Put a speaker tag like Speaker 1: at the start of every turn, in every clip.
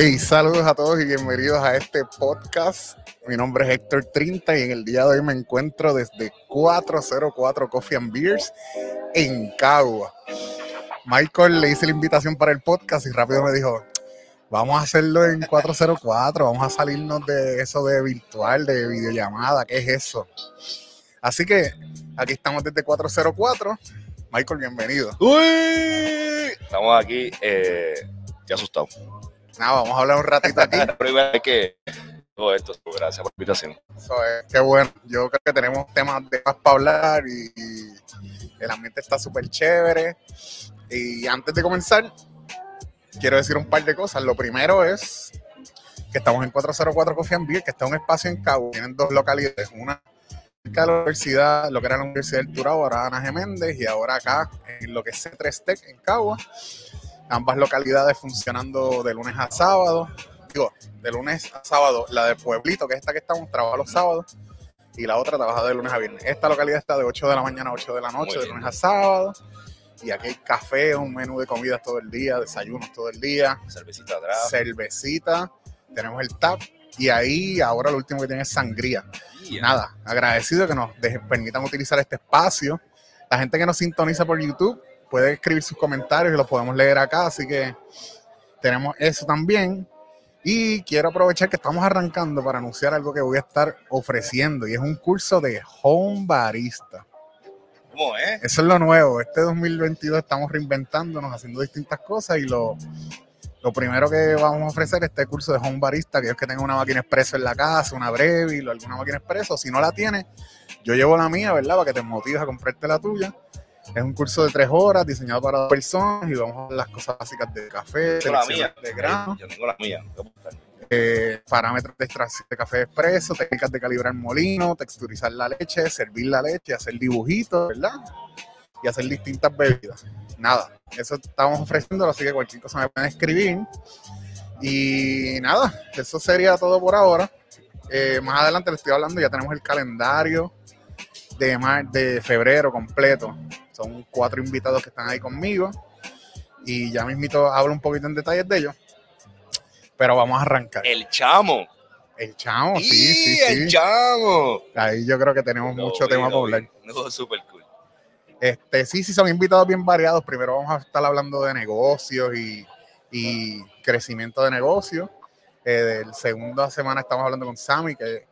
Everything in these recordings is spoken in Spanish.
Speaker 1: Hey, saludos a todos y bienvenidos a este podcast. Mi nombre es Héctor Trinta y en el día de hoy me encuentro desde 404 Coffee and Beers en Cagua. Michael le hice la invitación para el podcast y rápido me dijo, vamos a hacerlo en 404, vamos a salirnos de eso de virtual, de videollamada, ¿qué es eso? Así que aquí estamos desde 404. Michael, bienvenido.
Speaker 2: ¡Uy! Estamos aquí, eh, ya asustado.
Speaker 1: Nada, vamos a hablar un ratito aquí.
Speaker 2: Primera vez que todo esto, gracias por la invitación.
Speaker 1: Eso es, qué bueno. Yo creo que tenemos temas de más para hablar y, y el ambiente está súper chévere. Y antes de comenzar, quiero decir un par de cosas. Lo primero es que estamos en 404 Coffee and Beer, que está un espacio en Cabo. Tienen dos localidades. Una cerca de la universidad, lo que era la Universidad del Turabo, ahora Ana Geméndez, y ahora acá en lo que es C3 Tech en Cagua. Ambas localidades funcionando de lunes a sábado. Digo, de lunes a sábado, la de Pueblito, que es esta que estamos, trabaja los sábados, y la otra trabaja de lunes a viernes. Esta localidad está de 8 de la mañana a 8 de la noche, de lunes a sábado. Y aquí hay café, un menú de comidas todo el día, desayunos todo el día,
Speaker 2: Cervecita atrás.
Speaker 1: cervecita, tenemos el tap. Y ahí ahora lo último que tiene es sangría. Nada, agradecido que nos permitan utilizar este espacio. La gente que nos sintoniza por YouTube puede escribir sus comentarios y los podemos leer acá, así que tenemos eso también. Y quiero aprovechar que estamos arrancando para anunciar algo que voy a estar ofreciendo y es un curso de home barista.
Speaker 2: ¿Cómo es?
Speaker 1: Eso es lo nuevo. Este 2022 estamos reinventándonos, haciendo distintas cosas y lo, lo primero que vamos a ofrecer es este curso de home barista, que es que tenga una máquina expreso en la casa, una Breville o alguna máquina expreso. Si no la tienes, yo llevo la mía, ¿verdad? Para que te motives a comprarte la tuya. Es un curso de tres horas diseñado para dos personas y vamos a ver las cosas básicas de café,
Speaker 2: mía.
Speaker 1: de grano,
Speaker 2: Yo tengo la mía.
Speaker 1: Eh, parámetros de extracción de café expreso, técnicas de calibrar molino, texturizar la leche, servir la leche, hacer dibujitos, ¿verdad? Y hacer distintas bebidas. Nada, eso estamos ofreciendo, así que cualquier cosa me pueden escribir. Y nada, eso sería todo por ahora. Eh, más adelante les estoy hablando, ya tenemos el calendario de, mar- de febrero completo. Son cuatro invitados que están ahí conmigo. Y ya mismito hablo un poquito en detalles de ellos. Pero vamos a arrancar.
Speaker 2: El chamo.
Speaker 1: El chamo, sí,
Speaker 2: ¡Y
Speaker 1: sí,
Speaker 2: el
Speaker 1: sí.
Speaker 2: chamo.
Speaker 1: Ahí yo creo que tenemos
Speaker 2: Lo
Speaker 1: mucho tema
Speaker 2: lo
Speaker 1: para hablar.
Speaker 2: No, súper cool.
Speaker 1: Este, sí, sí, son invitados bien variados. Primero vamos a estar hablando de negocios y, y crecimiento de negocios. Eh, del segunda semana estamos hablando con Sammy, que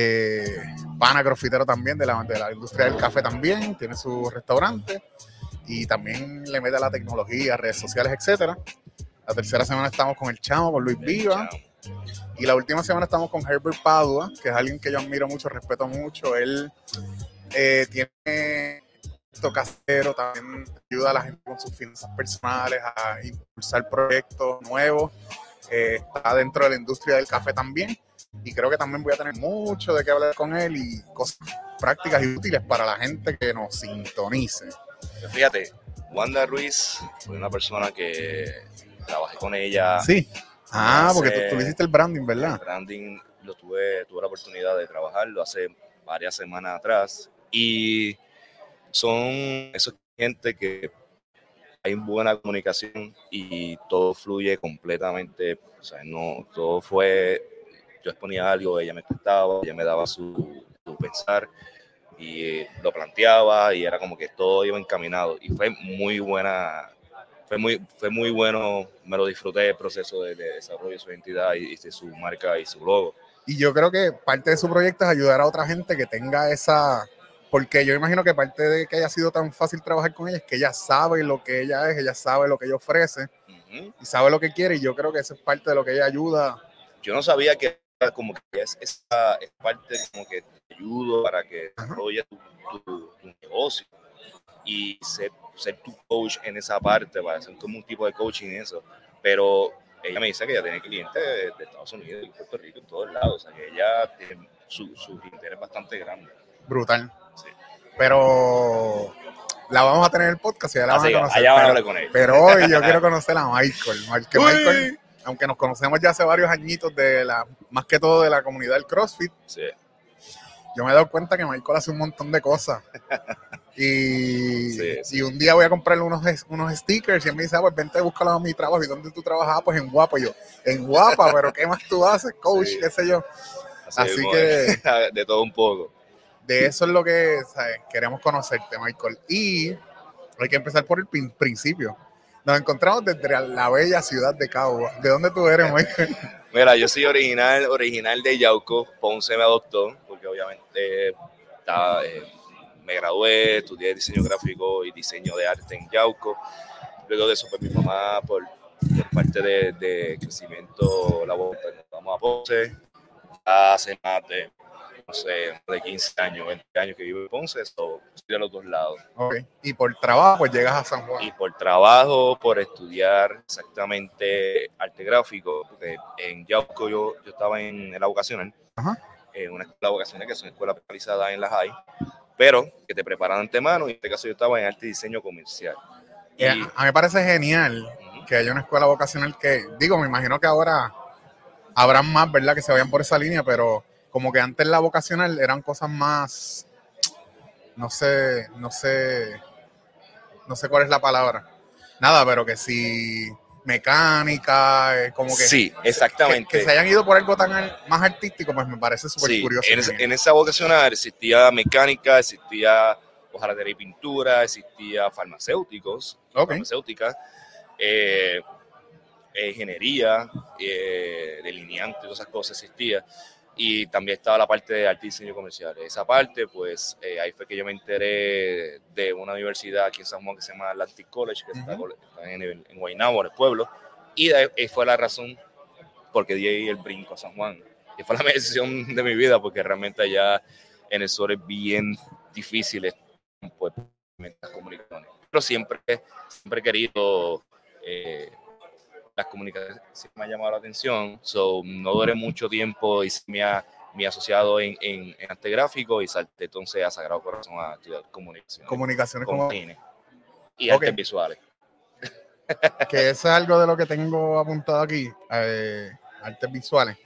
Speaker 1: eh, pana grofitero también, de la, de la industria del café también, tiene su restaurante y también le mete a la tecnología, redes sociales, etcétera. La tercera semana estamos con el Chamo, con Luis Viva. Y la última semana estamos con Herbert Padua, que es alguien que yo admiro mucho, respeto mucho. Él eh, tiene esto casero, también ayuda a la gente con sus finanzas personales, a impulsar proyectos nuevos. Eh, está dentro de la industria del café también. Y creo que también voy a tener mucho de qué hablar con él y cosas prácticas y útiles para la gente que nos sintonice.
Speaker 2: Pero Fíjate, Wanda Ruiz fue una persona que trabajé con ella.
Speaker 1: Sí. Ah, porque tú, tú hiciste el branding,
Speaker 2: El
Speaker 1: ¿verdad?
Speaker 2: branding lo tuve, tuve la oportunidad de trabajarlo hace varias semanas atrás y son esos gente que hay buena comunicación y todo fluye completamente, o sea, no, todo fue, yo exponía algo, ella me contaba, ella me daba su, su pensar y eh, lo planteaba y era como que todo iba encaminado y fue muy buena, fue muy, fue muy bueno, me lo disfruté el proceso de, de desarrollo de su identidad y, y de su marca y su logo.
Speaker 1: Y yo creo que parte de su proyecto es ayudar a otra gente que tenga esa, porque yo imagino que parte de que haya sido tan fácil trabajar con ella es que ella sabe lo que ella es, ella sabe lo que ella ofrece
Speaker 2: Ujú.
Speaker 1: y sabe lo que quiere y yo creo que eso es parte de lo que ella ayuda.
Speaker 2: Yo no sabía que como que es esa es parte como que te ayudo para que desarrolles tu, tu- tu negocio y ser, ser tu coach en esa parte, para hacer como un tipo de coaching eso. Pero ella me dice que ella tiene clientes de, de Estados Unidos y Puerto Rico en todos lados, o sea que ella tiene su, su interés bastante grande.
Speaker 1: Brutal.
Speaker 2: Sí.
Speaker 1: Pero la vamos a tener en el podcast y ya la
Speaker 2: Así
Speaker 1: van
Speaker 2: que
Speaker 1: a conocer.
Speaker 2: allá a
Speaker 1: pero-
Speaker 2: hablar con él.
Speaker 1: Pero hoy yo quiero conocer a Michael.
Speaker 2: Uy.
Speaker 1: Michael, aunque nos conocemos ya hace varios añitos de la, más que todo de la comunidad del CrossFit,
Speaker 2: Sí.
Speaker 1: yo me he dado cuenta que Michael hace un montón de cosas. Y,
Speaker 2: Sí, sí.
Speaker 1: y un día voy a comprarle unos, unos stickers y él me dice, ah, pues vente a buscarlo a mi trabajo. ¿Y dónde tú trabajabas? Pues en Guapa. Y yo, en Guapa, pero ¿qué más tú haces, coach?
Speaker 2: Sí.
Speaker 1: ¿Qué sé yo? Así
Speaker 2: mismo
Speaker 1: que-
Speaker 2: de todo un poco.
Speaker 1: De eso es lo que ¿sabes? queremos conocerte, Michael. Y hay que empezar por el prin- principio. Nos encontramos desde la bella ciudad de Cabo. ¿De dónde tú eres, Michael?
Speaker 2: Mira, yo soy original, original de Yauco. Ponce me adoptó, porque obviamente eh, me gradué, estudié diseño gráfico y diseño de arte en Yauco. Luego de eso, pues mi mamá, por, parte de, crecimiento laboral, pues, vamos a Ponce. Hace más sé, de 15 años, 20 años que vivo en Ponce, so, estoy de los dos lados.
Speaker 1: Ok. Y por trabajo, pues llegas a San Juan.
Speaker 2: Y por trabajo, por estudiar exactamente arte gráfico, porque en Yauco yo, yo estaba en la vocacional, en una escuela vocacional que es una escuela especializada en la high, pero que te preparan antemano, y en este caso yo estaba en arte y diseño comercial. Y,
Speaker 1: Eh, a mí me parece genial que haya una escuela vocacional que, digo, me imagino que ahora habrán más, ¿verdad? Que se vayan por esa línea, pero como que antes la vocacional eran cosas más, no sé, no sé, no sé cuál es la palabra. Nada, pero que si mecánica, eh, como que,
Speaker 2: sí,
Speaker 1: que,
Speaker 2: exactamente.
Speaker 1: que se hayan ido por algo tan más artístico, pues me parece súper
Speaker 2: Sí,
Speaker 1: curioso.
Speaker 2: en,
Speaker 1: genial.
Speaker 2: en esa vocacional existía mecánica, existía hojalatería y pintura, existía farmacéuticos,
Speaker 1: Ok.
Speaker 2: farmacéuticas, eh, eh, ingeniería, eh, delineante, todas esas cosas existía. Y también estaba la parte de arte y diseño comercial. Esa parte, pues eh, ahí fue que yo me enteré de una universidad aquí en San Juan que se llama Atlantic College, que está,
Speaker 1: Ujú.
Speaker 2: está en, en Guaynabo, en el pueblo. Y de ahí fue la razón porque di ahí el brinco a San Juan. Y fue la decisión de mi vida porque realmente allá en el sur es bien difícil pues, las comunicaciones. Pero siempre, siempre he querido eh, las comunicaciones, me ha llamado la atención. So, no duré mucho tiempo y me ha, ha asociado en, en, en arte gráfico y salté entonces a Sagrado Corazón a estudiar comunicación.
Speaker 1: Comunicaciones
Speaker 2: con
Speaker 1: como
Speaker 2: cine y
Speaker 1: Ok.
Speaker 2: artes visuales.
Speaker 1: que eso es algo de lo que tengo apuntado aquí, eh, artes visuales.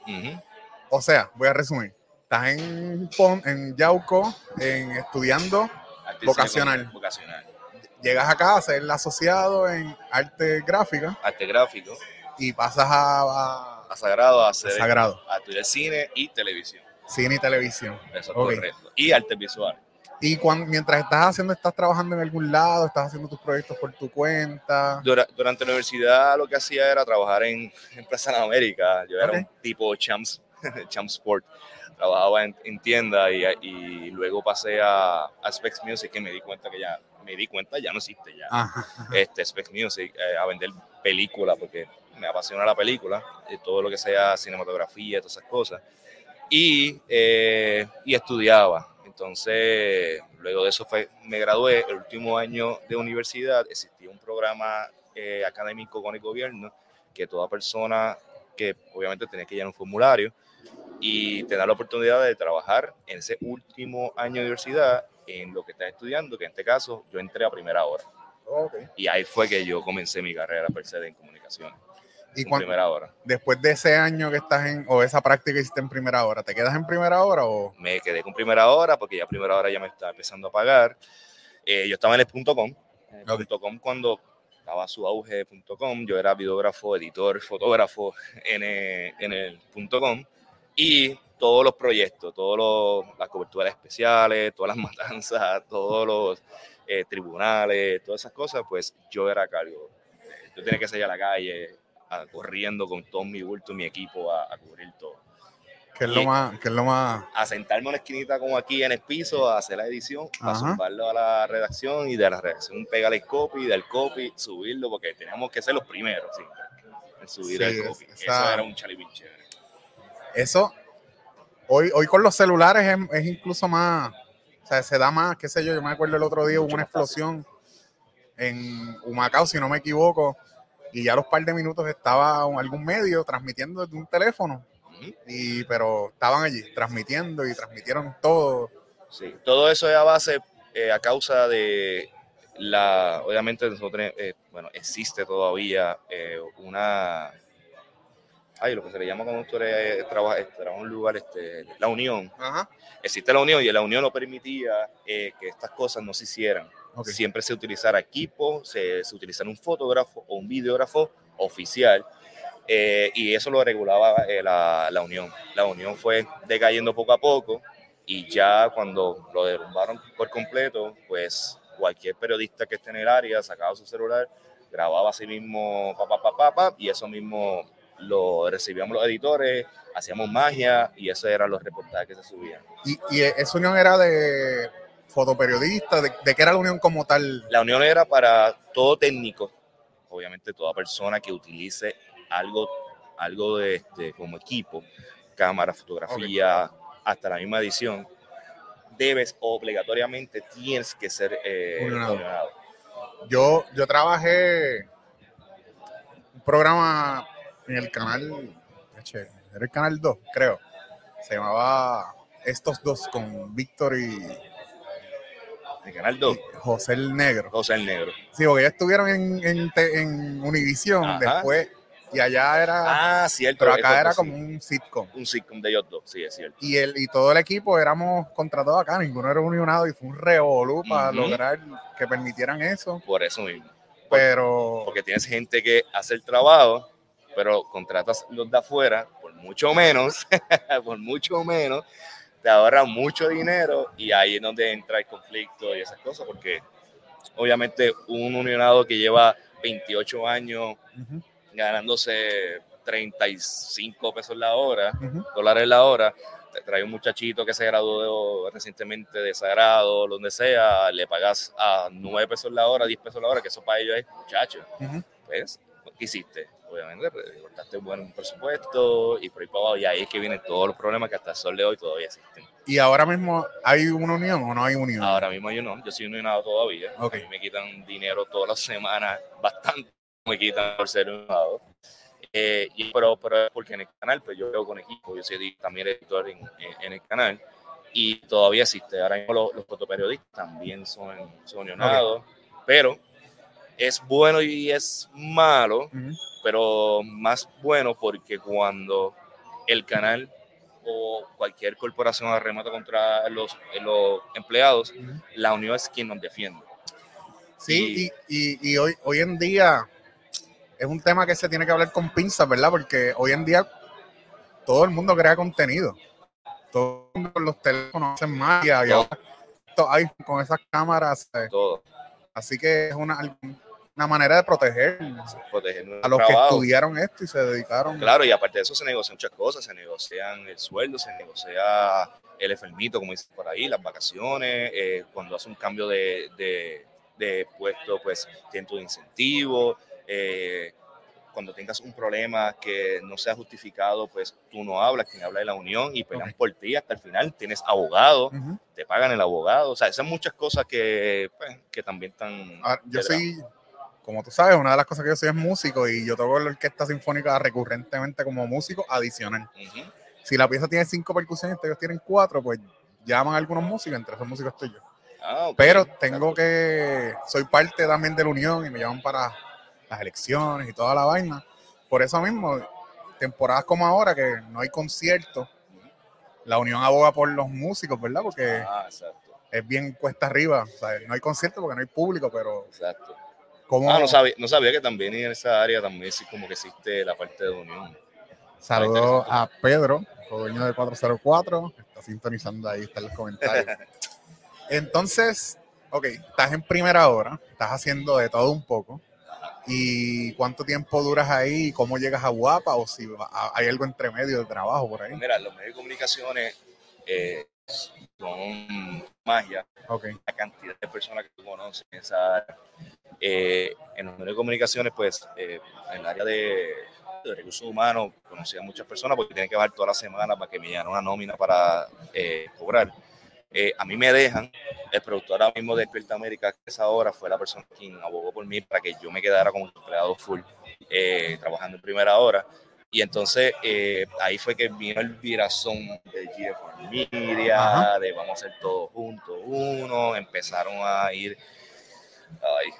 Speaker 1: O sea, voy a resumir. Estás en, en Yauco, en, estudiando, Vocacional. Llegas acá a ser asociado en arte gráfica
Speaker 2: Arte gráfico,
Speaker 1: y pasas a, a-
Speaker 2: a Sagrado, a hacer
Speaker 1: Sagrado,
Speaker 2: a estudiar cine y televisión.
Speaker 1: cine y televisión.
Speaker 2: Eso es
Speaker 1: Ok.
Speaker 2: correcto. Y artes visuales.
Speaker 1: Y cuando, mientras estás haciendo, estás trabajando en algún lado, estás haciendo tus proyectos por tu cuenta.
Speaker 2: Dura- durante la universidad lo que hacía era trabajar en, en Plaza de América. Yo era
Speaker 1: Ok.
Speaker 2: un tipo champs, champ sport. Trabajaba en, en tienda y, y luego pasé a, a Specs Music que me di cuenta que ya, me di cuenta ya no existe ya.
Speaker 1: Ajá.
Speaker 2: este, Specs Music eh, a vender películas porque me apasiona la película, eh, todo lo que sea cinematografía, todas esas cosas. Y, eh, y estudiaba. Entonces, luego de eso fue, me gradué. El último año de universidad existía un programa eh, académico con el gobierno que toda persona que obviamente tenía que llenar un formulario y te da la oportunidad de trabajar en ese último año de universidad en lo que estás estudiando, que en este caso yo entré a primera hora.
Speaker 1: Ok.
Speaker 2: Y ahí fue que yo comencé mi carrera per se en comunicación.
Speaker 1: Y
Speaker 2: en
Speaker 1: cuan-
Speaker 2: primera hora.
Speaker 1: después de ese año que estás en, o esa práctica que hiciste en primera hora, ¿te quedas en primera hora o?
Speaker 2: Me quedé con primera hora porque ya primera hora ya me estaba empezando a pagar. Eh, yo estaba en el punto .com. En el
Speaker 1: Ok.
Speaker 2: punto .com cuando estaba su auge punto .com. Yo era videógrafo, editor, fotógrafo en el, en el punto .com. Y todos los proyectos, todas las coberturas especiales, todas las matanzas, todos los eh, tribunales, todas esas cosas, pues yo era a cargo. Yo tenía que salir a la calle a- corriendo con todo mi bulto, mi equipo a, a cubrir todo.
Speaker 1: ¿Qué es lo
Speaker 2: Y-
Speaker 1: más, qué es lo más?
Speaker 2: A sentarme en una esquinita como aquí en el piso, a hacer la edición, a
Speaker 1: Ajá.
Speaker 2: zumbarlo a la redacción y de la redacción pegarle el copy, del copy, subirlo, porque teníamos que ser los primeros siempre en subir
Speaker 1: Sí,
Speaker 2: el copy.
Speaker 1: esa-
Speaker 2: Eso era un chalipín chévere.
Speaker 1: Eso, hoy, hoy con los celulares es, es incluso más, o sea, se da más, qué sé yo, yo me acuerdo el otro día hubo una explosión en Humacao, si no me equivoco, y ya a los par de minutos estaba algún medio transmitiendo desde un teléfono, y, pero estaban allí transmitiendo y transmitieron todo.
Speaker 2: Sí, todo eso es a base, eh, a causa de la, obviamente nosotros, eh, bueno, existe todavía eh, una, hay lo que se le llama cuando tú eres, trabaja, este, trabaja en un lugar, este, la unión.
Speaker 1: Ajá.
Speaker 2: Existe la unión y la unión no permitía eh, que estas cosas no se hicieran.
Speaker 1: Ok.
Speaker 2: Siempre se utilizara equipo, se, se utilizara un fotógrafo o un videógrafo oficial. eh, y eso lo regulaba eh, la, la unión. La unión fue decayendo poco a poco y ya cuando lo derrumbaron por completo, pues cualquier periodista que esté en el área sacaba su celular, grababa a sí mismo, pa, pa, pa, pa, pa, y eso mismo lo recibíamos los editores, hacíamos magia y esos eran los reportajes que se subían.
Speaker 1: Y, y esa unión era de fotoperiodistas, de, de qué era la unión como tal.
Speaker 2: La unión era para todo técnico, obviamente toda persona que utilice algo, algo de este, como equipo, cámara, fotografía, hasta la misma edición, debes obligatoriamente tienes que ser eh.
Speaker 1: Yo, yo trabajé un programa en el canal, era el canal 2, creo. Se llamaba Estos dos con Víctor y,
Speaker 2: El canal 2,
Speaker 1: y José el Negro.
Speaker 2: José el Negro.
Speaker 1: Sí, porque ellos estuvieron en, en,
Speaker 2: Ajá.
Speaker 1: después y allá era,
Speaker 2: Ah, cierto.
Speaker 1: pero acá era
Speaker 2: sí.
Speaker 1: como un sitcom.
Speaker 2: un sitcom de ellos dos, sí, es cierto.
Speaker 1: Y, el, y todo el equipo éramos contratados acá, ninguno era unionado y fue un revolú para
Speaker 2: Ujú.
Speaker 1: lograr que permitieran eso.
Speaker 2: Por eso mismo.
Speaker 1: Pero
Speaker 2: Porque tienes gente que hace el trabajo, pero contratas los de afuera por mucho menos, por mucho menos, te ahorran mucho dinero y ahí es donde entra el conflicto y esas cosas, porque obviamente un unionado que lleva 28 años
Speaker 1: ujú,
Speaker 2: ganándose 35 pesos la hora, dólares la hora, te trae un muchachito que se graduó recientemente de Sagrado, donde sea, le pagas a 9 pesos la hora, 10 pesos la hora, que eso para ellos es muchacho.
Speaker 1: Ujú.
Speaker 2: Pues, ¿qué hiciste? Obviamente, pues, cortaste un buen presupuesto y por ahí para abajo, y ahí es que vienen todos los problemas que hasta el sol de hoy todavía existen.
Speaker 1: Y ahora mismo hay una unión o no hay unión.
Speaker 2: Ahora mismo yo no, yo soy unionado todavía.
Speaker 1: Ok.
Speaker 2: A mí me quitan dinero todas las semanas, bastante me quitan por ser unionado. Eh, y- pero, pero porque en el canal, pues yo veo con equipo, yo soy también editor en, en- en el canal y todavía existe. Ahora mismo los, los fotoperiodistas también son, son unionados, pero es bueno y es malo,
Speaker 1: Ujú.
Speaker 2: Pero más bueno porque cuando el canal o cualquier corporación arremata contra los, los empleados, la unión es quien nos defiende.
Speaker 1: Sí, y, y- y hoy, hoy en día es un tema que se tiene que hablar con pinzas, ¿verdad? Porque hoy en día todo el mundo crea contenido. Todo el mundo con los teléfonos hacen magia y ahora con esas cámaras. eh,
Speaker 2: Todo.
Speaker 1: Así que es una, una manera de proteger
Speaker 2: Proteger
Speaker 1: a los que
Speaker 2: trabajo.
Speaker 1: estudiaron esto y se dedicaron.
Speaker 2: Claro, y aparte de eso se negocian muchas cosas, se negocian el sueldo, se negocia el enfermito, como dicen por ahí, las vacaciones, eh, cuando hace un cambio de, de, de puesto, pues tiene tu incentivo, eh, cuando tengas un problema que no sea justificado, pues tú no hablas, quien habla de la unión y pelean
Speaker 1: Ok.
Speaker 2: por ti hasta el final, tienes abogado,
Speaker 1: Ujú.
Speaker 2: te pagan el abogado, o sea, esas muchas cosas que, pues, que también están...
Speaker 1: Ahora, yo como tú sabes, una de las cosas que yo soy es músico y yo toco la orquesta sinfónica recurrentemente como músico adicional. Si la pieza tiene cinco percusiones y ellos tienen cuatro, pues llaman a algunos músicos, entre esos músicos estoy yo.
Speaker 2: Ah.
Speaker 1: Pero tengo que, soy parte también de la unión y me llaman para las elecciones y toda la vaina. Por eso mismo, temporadas como ahora que no hay conciertos, la unión aboga por los músicos, ¿verdad? Porque
Speaker 2: Ah,
Speaker 1: es bien cuesta arriba. O sea, no hay conciertos porque no hay público, pero
Speaker 2: exacto.
Speaker 1: Como
Speaker 2: Ah, no sabía, no sabía que también en esa área también sí como que existe la parte de unión.
Speaker 1: saludo a Pedro, dueño de 404, que está sintonizando ahí, está en los comentarios. Entonces, ok, estás en primera hora, estás haciendo de todo un poco. ¿Y cuánto tiempo duras ahí? ¿Y ¿Cómo llegas a Guapa? ¿O si hay algo entre medio de trabajo por ahí?
Speaker 2: Mira, los medios de comunicaciones eh, son magia,
Speaker 1: Ok,
Speaker 2: la cantidad de personas que tú conoces en esa área. Eh, en los medios de comunicaciones, pues, eh, en el área de, de recursos humanos, conocí a muchas personas porque tienen que bajar toda la semana para que me dieran una nómina para eh, cobrar. Eh, a mí me dejan, el productor ahora mismo de Despierta América, que esa hora fue la persona quien abogó por mí para que yo me quedara como empleado full, eh, trabajando en primera hora. Y entonces eh, ahí fue que vino el virazón de GF Media,
Speaker 1: Ajá.
Speaker 2: de vamos a hacer todo juntos, uno, empezaron a ir,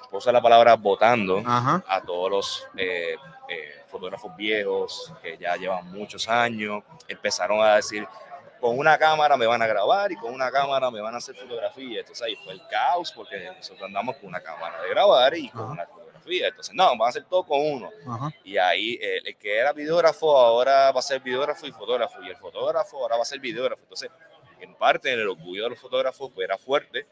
Speaker 2: puedo usar la palabra votando
Speaker 1: ajá,
Speaker 2: a todos los eh, eh, fotógrafos viejos que ya llevan muchos años, empezaron a decir, con una cámara me van a grabar y con una cámara me van a hacer fotografía. Entonces ahí fue el caos porque nosotros andamos con una cámara de grabar y con una fotografía. Entonces, no, vamos a hacer todo con uno. Y ahí el, que era videógrafo ahora va a ser videógrafo y fotógrafo. Y el fotógrafo ahora va a ser videógrafo. Entonces, en parte, el orgullo de los fotógrafos, pues era fuerte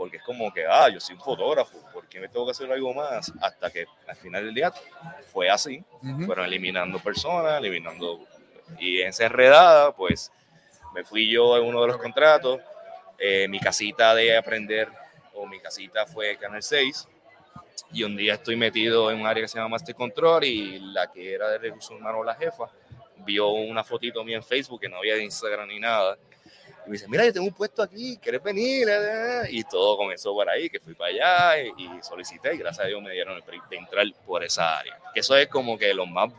Speaker 2: porque es como que, ah, yo soy un fotógrafo, ¿por qué me tengo que hacer algo más? Hasta que al final del día fue así, fueron eliminando personas, eliminando, y en esa enredada, pues me fui yo en uno de los contratos, eh, mi casita de aprender, o mi casita fue Canal 6, y un día estoy metido en un área que se llama Master Control, y la que era de recursos humanos, la jefa, vio una fotito mía en Facebook, que no había Instagram ni nada, y me dice, mira, yo tengo un puesto aquí, ¿quieres venir? Y todo comenzó por ahí, que fui para allá y, solicité y gracias a Dios me dieron el permiso de entrar por esa área. Que eso es como que lo más...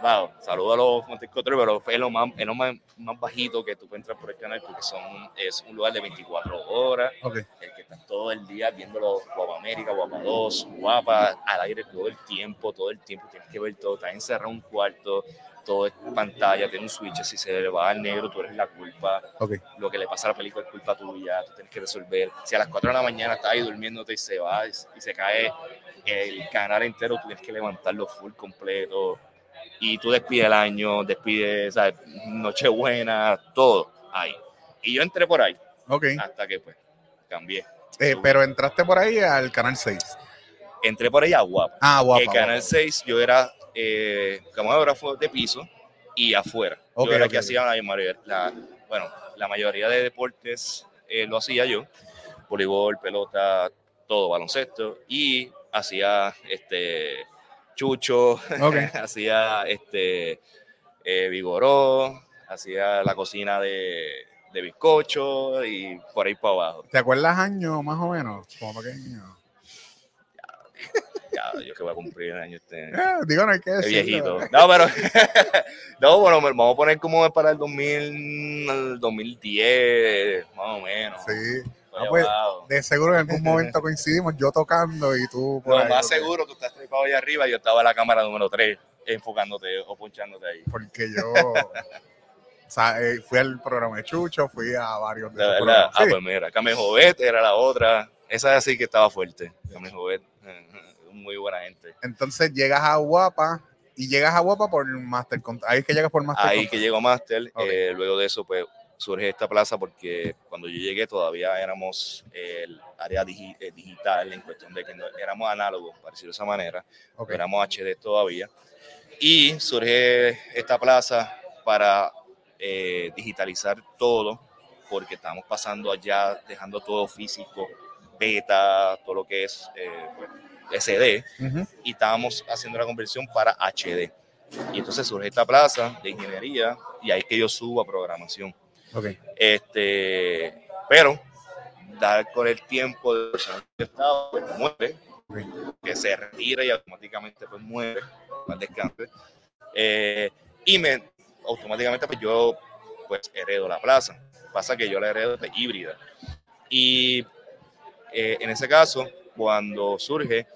Speaker 2: Wow, saludo a los Montescotros, pero es lo, más, es lo más, más, bajito que tú puedes entrar por el canal porque son, es un lugar de 24 horas, okay. el que estás todo el día viendo los Guapa América, Guapa 2, Guapa, al aire todo el tiempo, todo el tiempo, tienes que ver todo, estás encerrado en un cuarto, todo es pantalla, tiene un switch, si se le va al negro, tú eres la culpa. Lo que le pasa a la película es culpa tuya, tú tienes que resolver. Si a las 4 de la mañana estás ahí durmiéndote y se va y se cae el canal entero, tú tienes que levantarlo full completo. Y tú despides el año, despides Nochebuena, todo ahí. Y yo entré por ahí. Hasta que pues cambié.
Speaker 1: Eh, pero entraste por ahí al canal 6.
Speaker 2: Entré por ahí a Guapa.
Speaker 1: Ah, Guapa.
Speaker 2: El canal 6 yo era eh, camarógrafo de piso y afuera. yo era que hacía la mayoría, bueno, la mayoría de deportes eh, lo hacía yo, voleibol, pelota, todo, baloncesto, y hacía este chucho, hacía este eh, vigoró, hacía la cocina de, de bizcocho y por ahí para abajo.
Speaker 1: ¿Te acuerdas años más o menos? Como pequeño
Speaker 2: yo que voy a cumplir el año este.
Speaker 1: Eh, digo, no hay que decir.
Speaker 2: viejito. No, pero. no, bueno, vamos a poner como para el 2000, el 2010, más o menos.
Speaker 1: Sí. Ah, pues, de seguro en algún momento coincidimos, yo tocando y tú.
Speaker 2: Por no, más seguro, tú estás trepado ahí arriba y yo estaba en la cámara número 3 enfocándote o punchándote ahí.
Speaker 1: Porque yo. o sea, eh, fui al programa de Chucho, fui a varios
Speaker 2: de, verdad. Ah, pues mira, Camejovet era la otra. Esa es así que estaba fuerte. Camejovet muy buena gente.
Speaker 1: Entonces llegas a Guapa y llegas a Guapa por Master. Ahí es que llegas por Master.
Speaker 2: Ahí que llego Master. Eh, luego de eso, pues surge esta plaza porque cuando yo llegué todavía éramos el área eh, digital en cuestión de que éramos análogos, para decirlo de esa manera, éramos HD todavía. Y surge esta plaza para eh, digitalizar todo, porque estamos pasando allá, dejando todo físico, beta, todo lo que es pues, SD y estábamos haciendo la conversión para HD. Y entonces surge esta plaza de ingeniería y ahí que yo subo a programación.
Speaker 1: Okay.
Speaker 2: Este, pero dar con el tiempo de estado pues, muere, que se retira y automáticamente pues muere, al descanse. Eh, y me, automáticamente pues yo pues heredo la plaza. Pasa que yo la heredo de híbrida. Y eh, en ese caso, cuando surge,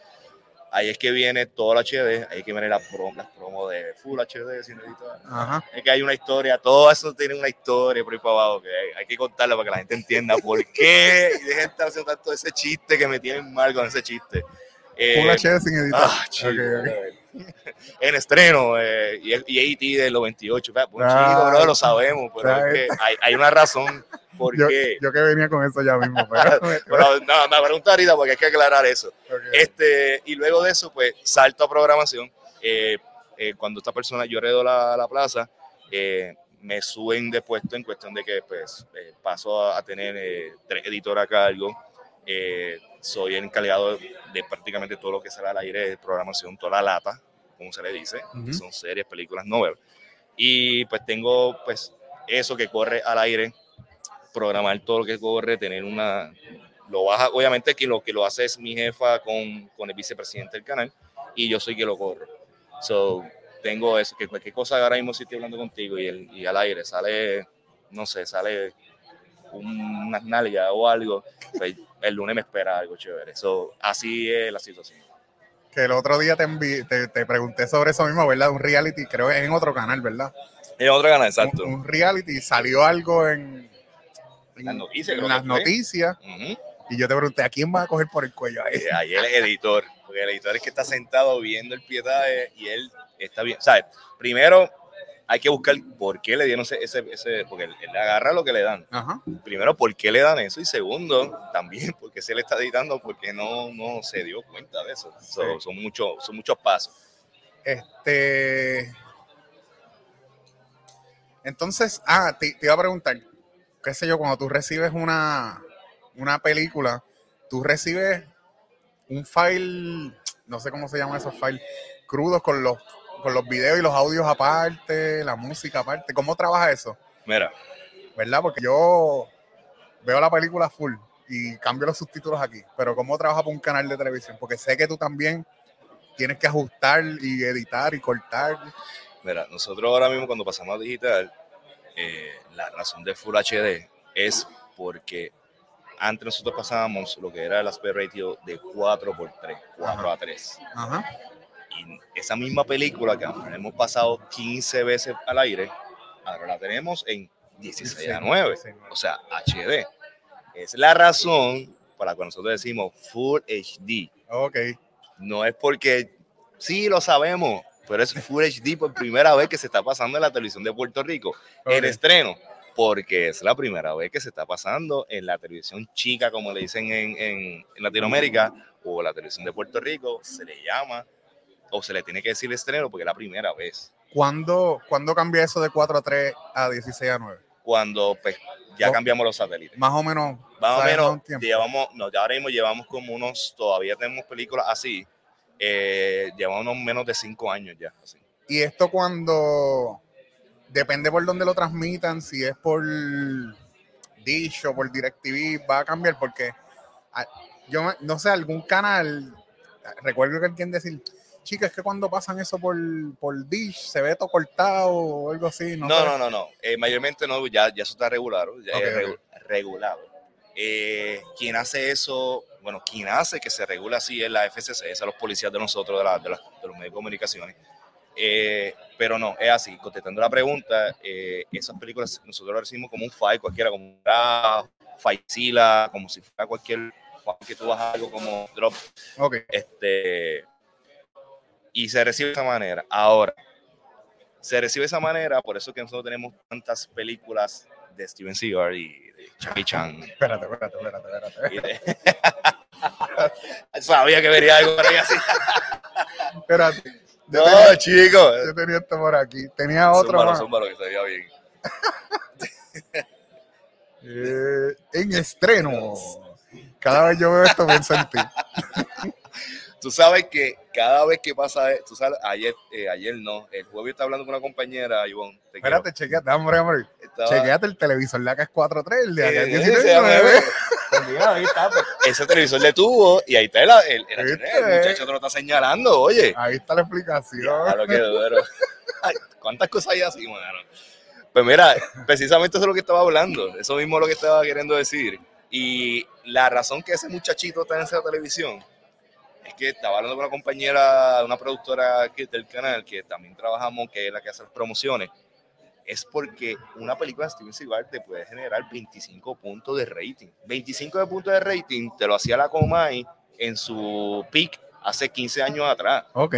Speaker 2: ahí es que viene todo el HD, ahí es que viene la promo, las promos de Full HD, sin editar. Es que hay una historia, todo eso tiene una historia por ahí para abajo, que hay, que contarla para que la gente entienda por qué y dejen estar haciendo tanto ese chiste que me tienen mal con ese chiste.
Speaker 1: Full HD eh, sin editar. Ah,
Speaker 2: en estreno, eh, y, y AT de los 28, pues, ah, chico, lo sabemos, pero es que hay, hay una razón
Speaker 1: yo, yo, que venía con eso ya mismo.
Speaker 2: Pero, no, me pregunta ahorita porque hay que aclarar eso. Este, y luego de eso, pues salto a programación. Eh, eh, cuando esta persona, yo heredo la, la plaza, eh, me suben de puesto en cuestión de que pues paso a, tener tres editores a cargo. Soy el encargado de, prácticamente todo lo que sale al aire de programación, toda la lata, como se le dice. Son series, películas, novelas. Y pues tengo pues eso que corre al aire programar todo lo que corre, tener una... Lo baja, obviamente que lo que lo hace es mi jefa con, con el vicepresidente del canal y yo soy quien lo corre. So, tengo eso, que cualquier cosa ahora mismo si estoy hablando contigo y, el, y al aire sale, no sé, sale una nalga o algo, pues, el lunes me espera algo chévere. So, así es la situación.
Speaker 1: que el otro día te, envi- te, te pregunté sobre eso mismo, ¿verdad? Un reality, creo que es en otro canal, ¿verdad?
Speaker 2: Es otro canal, exacto.
Speaker 1: Un, un reality, salió algo en, en-
Speaker 2: Las noticias,
Speaker 1: en las noticias y yo te pregunté, ¿a quién va a coger por el cuello ahí?
Speaker 2: Ahí el editor, porque el editor es que está sentado viendo el pietaje y él está bien. ¿Sabes? Primero hay que buscar por qué le dieron ese, ese, ese- porque él, él agarra lo que le dan.
Speaker 1: Ajá.
Speaker 2: Primero, por qué le dan eso y segundo, también porque se le está editando porque no, no se dio cuenta de eso. So, son, muchos, son muchos pasos.
Speaker 1: Este. Entonces, ah, te, te iba a preguntar, qué sé yo, cuando tú recibes una, una película, tú recibes un file, no sé cómo se llaman esos files, crudos con los, con los videos y los audios aparte, la música aparte. ¿Cómo trabaja eso?
Speaker 2: Mira,
Speaker 1: ¿Verdad? Porque yo veo la película full y cambio los subtítulos aquí, pero ¿cómo trabaja para un canal de televisión? Porque sé que tú también tienes que ajustar y editar y cortar.
Speaker 2: mira, nosotros ahora mismo cuando pasamos a digital, eh, la razón de Full HD es porque antes nosotros pasábamos lo que era el aspect ratio de 4 por 3, 4
Speaker 1: Ajá.
Speaker 2: a 3.
Speaker 1: Ajá.
Speaker 2: Y esa misma película que hemos pasado 15 veces al aire, ahora la tenemos en 16 a 9, o sea, HD. Es la razón por la cual nosotros decimos Full HD.
Speaker 1: Ok.
Speaker 2: No es porque sí lo sabemos, pero es Full HD por primera vez que se está pasando en la televisión de Puerto Rico, en
Speaker 1: ok.
Speaker 2: estreno, porque es la primera vez que se está pasando en la televisión chica, como le dicen en, en- en Latinoamérica, o la televisión de Puerto Rico, se le llama, o se le tiene que decir estreno, porque es la primera vez.
Speaker 1: ¿Cuándo, ¿Cuándo cambia eso de 4 a 3 a 16 a 9?
Speaker 2: Cuando pues, ya
Speaker 1: Oh.
Speaker 2: cambiamos los satélites.
Speaker 1: Más o menos.
Speaker 2: Más o menos, llevamos, no, ya ahora mismo llevamos como unos, todavía tenemos películas así, eh, llevamos menos de cinco años ya. Así.
Speaker 1: Y esto cuando. Depende por dónde lo transmitan, si es por Dish o por DirecTV, va a cambiar porque ah, yo no sé, algún canal, recuerdo que alguien decir, chicas, es que cuando pasan eso por, por Dish se ve todo cortado o algo así. No,
Speaker 2: No, no, no, no. Eh, mayormente no, ya, ya eso está regulado. Ya
Speaker 1: Ok,
Speaker 2: es regu-
Speaker 1: ok.
Speaker 2: regulado. Eh, quien hace eso, bueno, quien hace que se regule así es la FCC, es a los policías de nosotros, de, la- de la- de los medios de comunicaciones. Eh, pero no, es así. Contestando la pregunta, eh, esas películas nosotros las recibimos como un file cualquiera, como un FileZilla, como si fuera cualquier que tú bajas algo como drop
Speaker 1: Ok.
Speaker 2: este, y se recibe de esa manera. Ahora, se recibe de esa manera, por eso que nosotros tenemos tantas películas de Steven Seagal y de Jackie Chan.
Speaker 1: Espérate, espérate, espérate, espérate.
Speaker 2: de- Sabía que vería algo por ahí así.
Speaker 1: espérate. Yo,
Speaker 2: No,
Speaker 1: tenía,
Speaker 2: chicos.
Speaker 1: yo tenía esto por aquí. Tenía otro
Speaker 2: Zúmbalo,
Speaker 1: más.
Speaker 2: zúmbalo, que se veía bien.
Speaker 1: Eh, en estreno. Cada vez yo veo esto pienso en ti.
Speaker 2: Tú sabes que cada vez que pasa, tú sabes, ayer, eh, ayer no, el jueves estaba hablando con una compañera, Ivonne. te.
Speaker 1: Espérate, chequeate, hombre, hombre.
Speaker 2: Estaba-
Speaker 1: Chequeate el televisor de acá es 4.3, el de acá es 19.
Speaker 2: ese llama- Pues ahí está, pues, Ese televisor le tuvo y ahí está el, el, el,
Speaker 1: ¿Viste?
Speaker 2: el muchacho te lo está señalando, oye.
Speaker 1: Ahí está la explicación.
Speaker 2: Claro que duro. Ay, ¿Cuántas cosas hay así, mano? Pues mira, precisamente eso es lo que estaba hablando. Eso mismo es lo que estaba queriendo decir. Y la razón que ese muchachito está en esa televisión que estaba hablando con una compañera, una productora del canal, que también trabajamos, que es la que hace las promociones. Es porque una película de Steven Seagal te puede generar 25 puntos de rating. 25 de puntos de rating te lo hacía la Comay en su peak hace 15 años atrás
Speaker 1: Ok.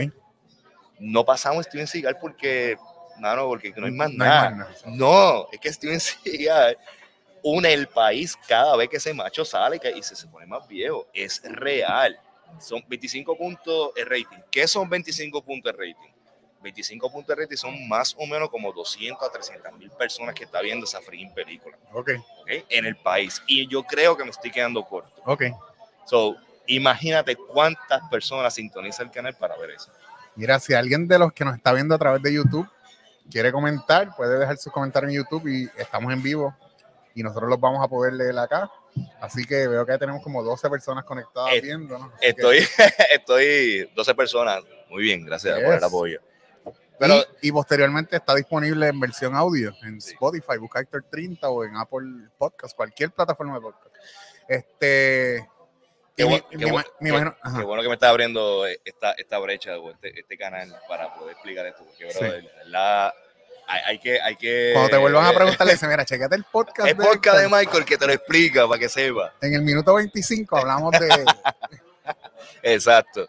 Speaker 2: no pasamos Steven Seagal porque, mano, porque no hay más
Speaker 1: No hay
Speaker 2: nada.
Speaker 1: más nada.
Speaker 2: No, es que Steven Seagal une el país cada vez que ese macho sale y se, se pone más viejo. Es real. Son 25 puntos de rating. ¿Qué son 25 puntos de rating? 25 puntos de rating son más o menos como 200 a 300 mil personas que está viendo esa freaking película
Speaker 1: Ok.
Speaker 2: ¿ok? en el país. Y yo creo que me estoy quedando corto.
Speaker 1: Ok.
Speaker 2: So, imagínate cuántas personas sintonizan el canal para ver eso.
Speaker 1: Mira, si alguien de los que nos está viendo a través de YouTube quiere comentar, puede dejar sus comentarios en YouTube y estamos en vivo y nosotros los vamos a poder leer acá. Así que veo que tenemos como 12 personas conectadas
Speaker 2: Eh,
Speaker 1: viendo.
Speaker 2: Estoy, estoy 12 personas. Muy bien, gracias por el apoyo.
Speaker 1: Pero, y, posteriormente está disponible en versión audio en Spotify, busca Héctor 30 o en Apple Podcast, cualquier plataforma de podcast. Este,
Speaker 2: Qué,
Speaker 1: mi-
Speaker 2: bueno, qué bueno- qué- qué que me está abriendo esta, esta brecha o este, este canal para poder explicar esto. Porque,
Speaker 1: Sí.
Speaker 2: brother, la, hay, hay que, hay que.
Speaker 1: Cuando te vuelvan a preguntar, le dicen, mira, chequete el podcast. De
Speaker 2: podcast de. Michael que te lo explica para que sepa.
Speaker 1: En el minuto 25 hablamos de
Speaker 2: Exacto.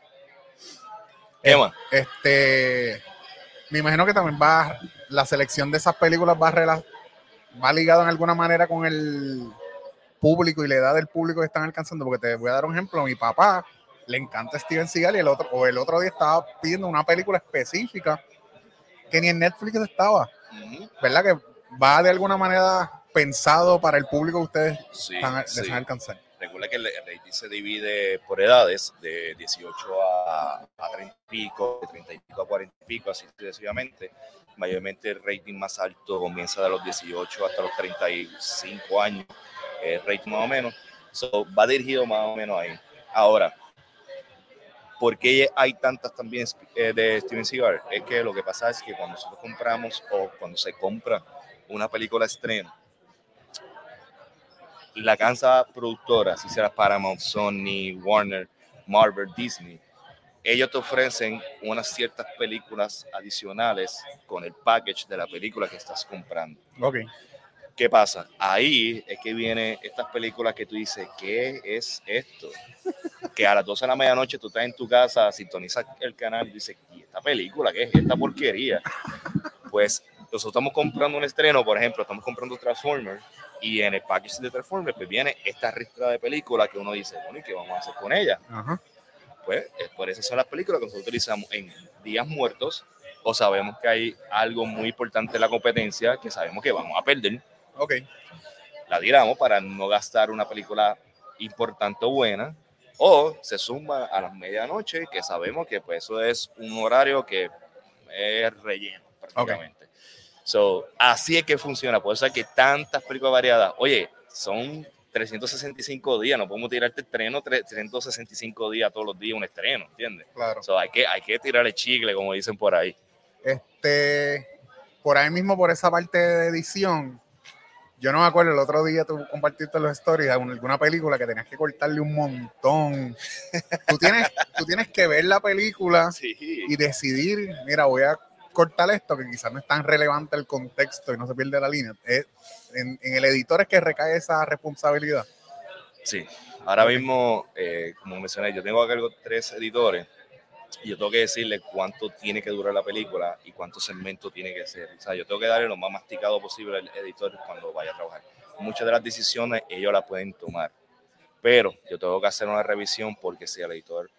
Speaker 2: ¿Qué
Speaker 1: Eh, este. Me imagino que también va la selección de esas películas va rela- va ligado en alguna manera con el público y la edad del público que están alcanzando. Porque te voy a dar un ejemplo. Mi papá le encanta Steven Seagal y el otro, o el otro día estaba pidiendo una película específica que ni en Netflix estaba. ¿Verdad? Que va de alguna manera pensado para el público que ustedes
Speaker 2: Sí,
Speaker 1: están,
Speaker 2: sí.
Speaker 1: desean alcanzar.
Speaker 2: Recuerda que el el rating se divide por edades, de 18 a, a 30 y pico, de 30 y pico a 40 y pico, así sucesivamente. Mayormente el rating más alto comienza de los 18 hasta los 35 años, el rating más o menos. So, va dirigido más o menos ahí. Ahora, ¿por qué hay tantas también eh, de Steven Seagal? Es que lo que pasa es que cuando nosotros compramos o cuando se compra una película estreno, la casa productora, si será Paramount, Sony, Warner, Marvel, Disney, ellos te ofrecen unas ciertas películas adicionales con el package de la película que estás comprando.
Speaker 1: Ok.
Speaker 2: ¿Qué pasa? Ahí es que vienen estas películas que tú dices, ¿qué es esto? Que a las 12 de la medianoche tú estás en tu casa, sintonizas el canal y dices, ¿y esta película? ¿Qué es esta porquería? Pues nosotros estamos comprando un estreno, por ejemplo, estamos comprando Transformers y en el package de Transformers pues viene esta ristra de películas que uno dice, bueno, ¿y qué vamos a hacer con ella?
Speaker 1: Ajá.
Speaker 2: Pues por eso son las películas que nosotros utilizamos en días muertos o sabemos que hay algo muy importante en la competencia que sabemos que vamos a perder
Speaker 1: Ok.
Speaker 2: la tiramos para no gastar una película importante o buena, o se suma a las medianoche, que sabemos que pues eso es un horario que es relleno prácticamente. So, así es que funciona, por eso hay que tantas películas variadas. Oye, son 365 días, no podemos tirarte estreno 365 días todos los días un estreno, ¿entiendes?
Speaker 1: Claro.
Speaker 2: So, hay, que, hay que tirar el chicle, como dicen por ahí.
Speaker 1: Este, por ahí mismo, por esa parte de edición, yo no me acuerdo, el otro día tú compartiste en los stories de alguna película que tenías que cortarle un montón. Tú tienes, tú tienes que ver la película
Speaker 2: Sí.
Speaker 1: y decidir, mira, voy a cortar esto, que quizás no es tan relevante el contexto y no se pierde la línea. Es- en, en el editor es que recae esa responsabilidad.
Speaker 2: Sí, ahora mismo, eh, como mencioné, yo tengo a cargo tres editores y yo tengo que decirle cuánto tiene que durar la película y cuántos segmentos tiene que ser. O sea, yo tengo que darle lo más masticado posible al editor cuando vaya a trabajar. Muchas de las decisiones ellos las pueden tomar, pero yo tengo que hacer una revisión porque si el editor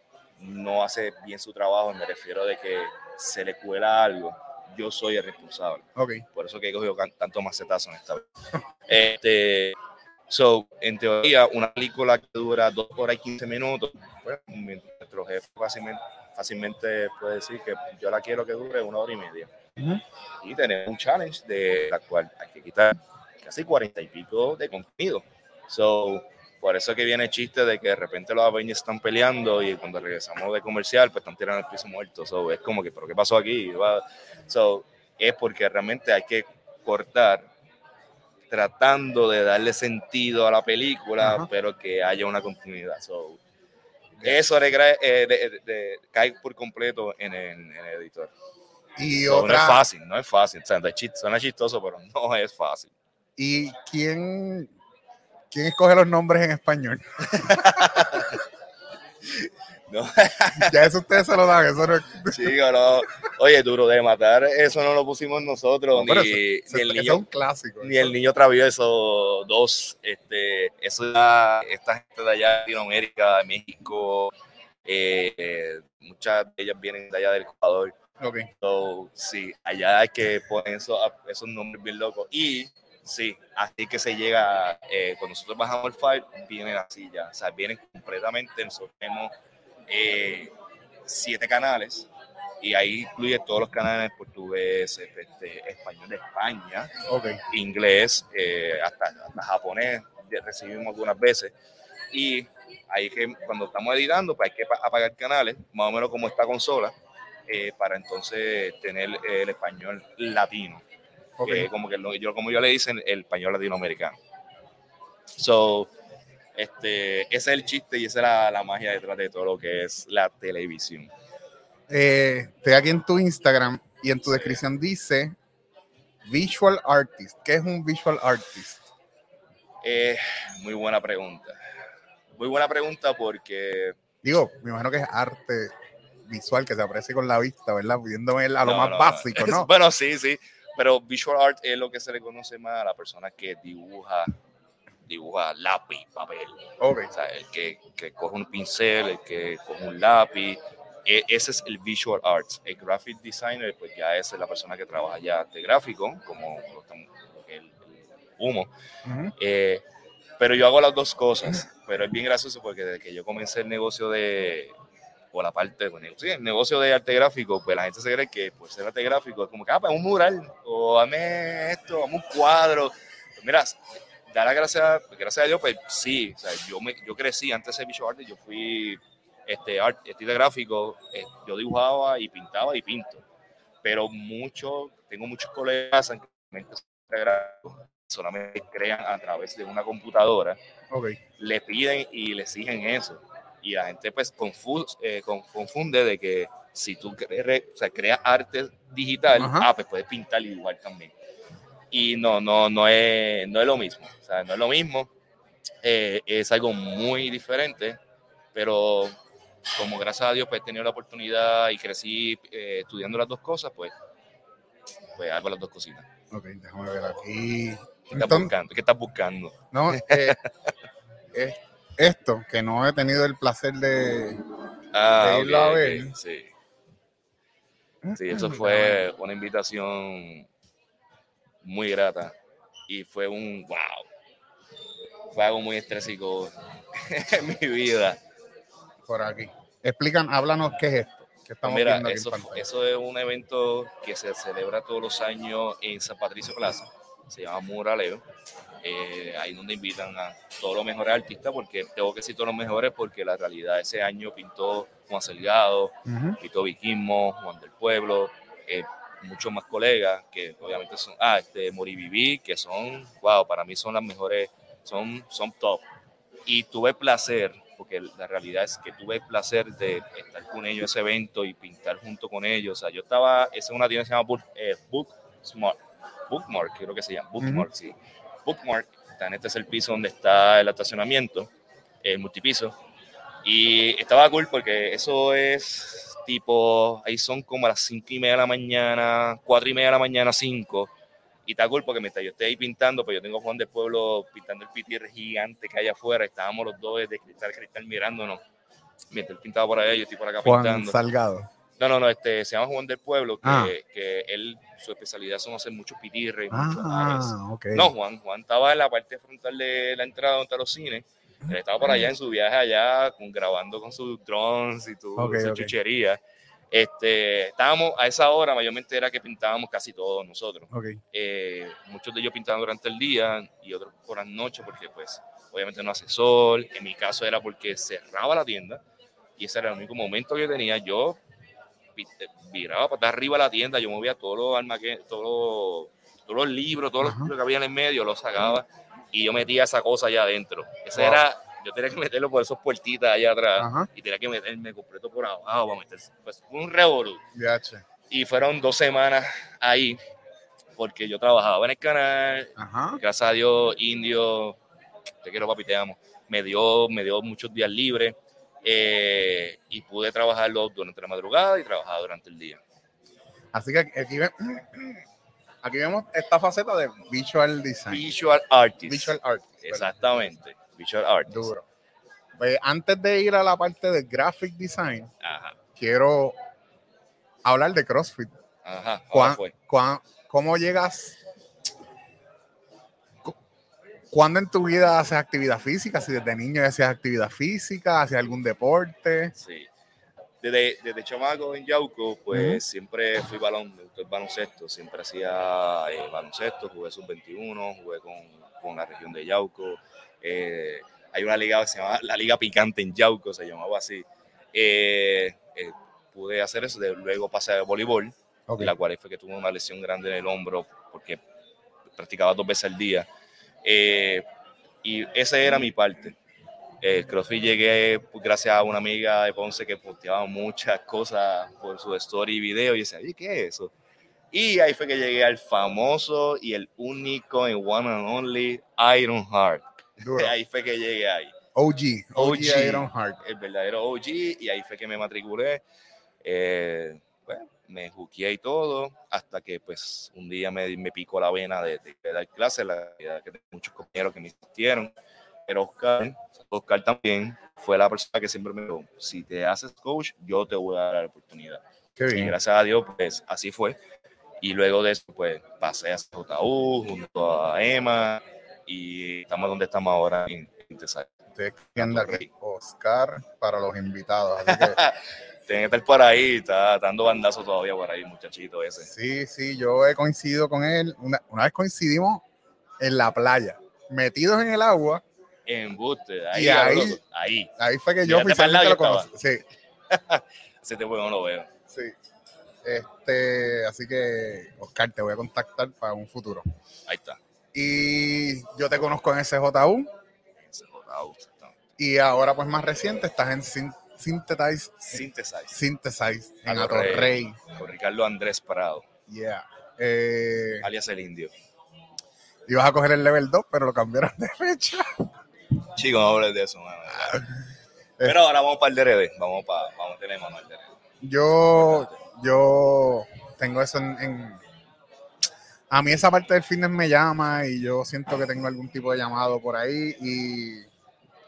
Speaker 2: no hace bien su trabajo, me refiero de que se le cuela algo, yo soy el responsable.
Speaker 1: Ok,
Speaker 2: Por eso que he cogido tanto macetazo en esta vez. Este, so, en teoría, una película que dura 2 horas y 15 minutos, pues, nuestro jefe fácilmente, fácilmente puede decir que yo la quiero que dure una hora y media.
Speaker 1: Ujú.
Speaker 2: Y tenemos un challenge de la cual hay que quitar casi 40 y pico de contenido. So, por eso que viene el chiste de que de repente los Avengers están peleando y cuando regresamos de comercial, pues están tirando el piso muerto. So, es como que, ¿pero qué pasó aquí? So, es porque realmente hay que cortar tratando de darle sentido a la película,
Speaker 1: Ajá.
Speaker 2: pero que haya una continuidad. So, eso recae- eh, de- de- cae por completo en el, en el editor.
Speaker 1: y
Speaker 2: So, no es
Speaker 1: otra,
Speaker 2: fácil, no es fácil. O sea, suena chistoso, pero no es fácil.
Speaker 1: ¿y quién, quién escoge los nombres en español?
Speaker 2: No,
Speaker 1: Ya eso ustedes se lo dan, eso no es-
Speaker 2: chico, no. Oye, duro de matar, eso no lo pusimos nosotros,
Speaker 1: No,
Speaker 2: ni,
Speaker 1: eso-
Speaker 2: ni el
Speaker 1: eso es
Speaker 2: niño
Speaker 1: un clásico.
Speaker 2: ni el niño travieso dos, este, eso ya, esta gente de allá de Latinoamérica, de México, eh, muchas de ellas vienen de allá del Ecuador,
Speaker 1: Ok,
Speaker 2: so, sí, allá hay que poner eso, esos nombres bien locos, y sí, así que se llega, eh, cuando nosotros bajamos el file, vienen así ya, o sea, vienen completamente, nosotros tenemos eh, siete canales, y ahí incluye todos los canales portugués, este, español de España,
Speaker 1: ok.
Speaker 2: inglés, eh, hasta, hasta japonés recibimos algunas veces. Y ahí que cuando estamos editando, pues hay que pa- apagar canales, más o menos como esta consola, eh, para entonces tener el español latino,
Speaker 1: ok.
Speaker 2: que como que lo- yo, como yo le dicen, el español latinoamericano. So, Este, ese es el chiste y esa es la, la magia detrás de todo lo que es la televisión.
Speaker 1: Eh, estoy aquí en tu Instagram y en tu descripción dice Visual Artist. ¿Qué es un Visual Artist?
Speaker 2: Eh, muy buena pregunta. Muy buena pregunta porque...
Speaker 1: Digo, me imagino que es arte visual que se aprecia con la vista, ¿verdad? Pudiéndome a lo
Speaker 2: No,
Speaker 1: más
Speaker 2: no,
Speaker 1: básico, ¿no?
Speaker 2: bueno, sí, sí. Pero visual art es lo que se le conoce más a la persona que dibuja, dibuja lápiz, papel.
Speaker 1: Ok.
Speaker 2: O sea, el que, que coge un pincel, el que coge un lápiz. E- ese es el visual arts. El graphic designer, pues ya es la persona que trabaja ya arte gráfico, como el, humo.
Speaker 1: Ujú.
Speaker 2: Eh, pero yo hago las dos cosas. Pero es bien gracioso porque desde que yo comencé el negocio de, o la parte, bueno, sí, el negocio de arte gráfico, pues la gente se cree que por ser arte gráfico es como que, ah, pues un mural, o hazme esto, hazme un cuadro. Pues mira, da la gracia, gracias a Dios, pues sí, o sea, yo, me, yo crecí antes de ser visual artist, yo fui este, art, estilo gráfico, eh, yo dibujaba y pintaba y pinto. Pero mucho, tengo muchos colegas en solamente crean a través de una computadora
Speaker 1: Ok.
Speaker 2: le piden y le exigen eso. Y la gente pues confus- eh, con- confunde de que si tú cre- o sea, creas arte digital,
Speaker 1: Ajá.
Speaker 2: ah, pues puedes pintar y dibujar también. Y no, no, no es, no es lo mismo. O sea, no es lo mismo. Eh, es algo muy diferente, pero como gracias a Dios pues he tenido la oportunidad y crecí eh, estudiando las dos cosas, pues, pues hago las dos cositas.
Speaker 1: Ok, déjame ver aquí.
Speaker 2: ¿Qué estás
Speaker 1: Entonces,
Speaker 2: buscando? ¿Qué estás buscando?
Speaker 1: no, eh, es esto, que no he tenido el placer de...
Speaker 2: Ah,
Speaker 1: de irlo a ver.
Speaker 2: sí. Sí, eso fue una invitación muy grata y fue un wow. Fue algo muy estrésico en mi vida.
Speaker 1: Por aquí. Explican, háblanos qué es esto. Que estamos
Speaker 2: Mira,
Speaker 1: viendo
Speaker 2: eso, eso es un evento que se celebra todos los años en San Patricio Plaza. Se llama Muraleo. Eh, ahí donde invitan a todos los mejores artistas, porque tengo que decir todos los mejores, porque la realidad ese año pintó Juan Salgado,
Speaker 1: Ujú.
Speaker 2: Vito Viquismo, Juan del Pueblo, eh, muchos más colegas que obviamente son, ah, este, Moriviví, que son, wow, para mí son las mejores, son, son top. Y tuve placer, porque la realidad es que tuve el placer de estar con ellos en ese evento y pintar junto con ellos. O sea, yo estaba, esa es una tienda que se llama Book, eh, Booksmart, Bookmark, creo que se llama, Bookmark, sí. Bookmark, está en este es el piso donde está el estacionamiento, el multipiso. Y estaba cool porque eso es tipo, ahí son como a las 5 y media de la mañana, 4 y media de la mañana, 5. Y está cool porque mientras yo esté ahí pintando, pues yo tengo Juan del Pueblo pintando el pitir gigante que hay afuera. Estábamos los dos de cristal cristal mirándonos. Mientras él pintaba por allá, yo estoy por acá
Speaker 1: Juan
Speaker 2: pintando.
Speaker 1: Salgado.
Speaker 2: No, no, no, este, se llama Juan del Pueblo, que,
Speaker 1: Ah.
Speaker 2: que él, su especialidad son hacer muchos pitirres, muchos.
Speaker 1: Ah, ok.
Speaker 2: No, Juan, Juan estaba en la parte frontal de la entrada donde están los cines. Él estaba por allá en su viaje allá, con, grabando con sus drones y tu,
Speaker 1: Ok,
Speaker 2: su
Speaker 1: ok.
Speaker 2: chuchería. Este, estábamos a esa hora, mayormente era que pintábamos casi todos nosotros.
Speaker 1: Ok.
Speaker 2: Eh, muchos de ellos pintaban durante el día y otros por las noches porque pues obviamente no hace sol. En mi caso era porque cerraba la tienda y ese era el único momento que yo tenía. Yo eh, viraba para arriba la tienda, yo movía todos los todos los, todos los libros, todo
Speaker 1: Ajá.
Speaker 2: lo que había en el medio, los sacaba y yo metía esa cosa allá adentro. Ese
Speaker 1: Wow.
Speaker 2: era, yo tenía que meterlo por esos puertitas allá atrás
Speaker 1: Ajá.
Speaker 2: y tenía que meterme completo por abajo para meter, pues un revolú y fueron dos semanas ahí porque yo trabajaba en el canal
Speaker 1: Ajá.
Speaker 2: gracias a Dios Indio te quiero papi te amo me dio me dio muchos días libres eh, y pude trabajarlo durante la madrugada y trabajaba durante el día
Speaker 1: Así que aquí, aquí vemos esta faceta de visual design.
Speaker 2: visual artist
Speaker 1: Visual art.
Speaker 2: exactamente visual artist
Speaker 1: Duro. Pues, antes de ir a la parte de graphic design,
Speaker 2: ajá
Speaker 1: quiero hablar de CrossFit.
Speaker 2: ajá ahora
Speaker 1: ¿Cuán-
Speaker 2: fue
Speaker 1: cuán- ¿Cómo llegas? cu- ¿Cuándo en tu vida haces actividad física? Si desde niño ya hacías actividad física, hacías algún deporte.
Speaker 2: Sí. Desde, desde chamaco en Yauco, pues
Speaker 1: Ujú.
Speaker 2: siempre fui balón, me gustó el baloncesto, siempre hacía eh, baloncesto, jugué sub-21, jugué con, con la región de Yauco. Eh, hay una liga que se llama la Liga Picante en Yauco, se llamaba así. Eh, eh, pude hacer eso, de- luego pasé a voleibol,
Speaker 1: Ok.
Speaker 2: la cual fue que tuve una lesión grande en el hombro porque practicaba dos veces al día. Eh, y esa era mi parte. El CrossFit llegué pues, gracias a una amiga de Ponce que posteaba muchas cosas por su story y video y decía, ¿y qué es eso? Y ahí fue que llegué al famoso y el único en One and Only Iron Heart.
Speaker 1: Duro.
Speaker 2: ahí fue que llegué ahí.
Speaker 1: OG, OG,
Speaker 2: OG.
Speaker 1: Iron Heart.
Speaker 2: El verdadero OG y ahí fue que me matriculé. Eh, bueno, me juqueé y todo hasta que pues un día me, me picó la vena de, de dar clases, la realidad que muchos compañeros que me insistieron. Pero Oscar, Oscar también fue la persona que siempre me dijo, si te haces coach, yo te voy a dar la oportunidad.
Speaker 1: Qué
Speaker 2: Y
Speaker 1: bien.
Speaker 2: gracias a Dios, pues así fue. Y luego de eso, pues pasé a JU junto a Emma y estamos donde estamos ahora en, en
Speaker 1: aquí Oscar para los invitados. Así que,
Speaker 2: Tiene que estar por ahí, está dando bandazo todavía por ahí, muchachito ese.
Speaker 1: sí, sí, yo he coincidido con él. Una, una vez coincidimos en la playa, metidos en el agua.
Speaker 2: Embuste, ahí,
Speaker 1: Y ahí-
Speaker 2: ahí, ahí.
Speaker 1: Ahí fue que yo oficialmente lo conocí. Sí,
Speaker 2: Ese tipo no lo veo.
Speaker 1: sí. Este, así que, Oscar, te voy a contactar para un futuro.
Speaker 2: Ahí está.
Speaker 1: Y yo te conozco en SJU
Speaker 2: Ese JU, exactamente.
Speaker 1: y ahora, pues más reciente, estás en Syn- Synthesize,
Speaker 2: Synthesize.
Speaker 1: Synthesize en
Speaker 2: Atorrey.
Speaker 1: Atorrey.
Speaker 2: Con Ricardo Andrés Prado,
Speaker 1: Yeah. Eh,
Speaker 2: alias el indio.
Speaker 1: ibas a coger el level 2, pero lo cambiaron de fecha.
Speaker 2: Chico, no hables de eso, mano. Pero ahora vamos para el DRD. Vamos para, vamos, tenemos el DRD.
Speaker 1: Yo, yo tengo eso en, en- A mí esa parte del fitness me llama y yo siento que tengo algún tipo de llamado por ahí y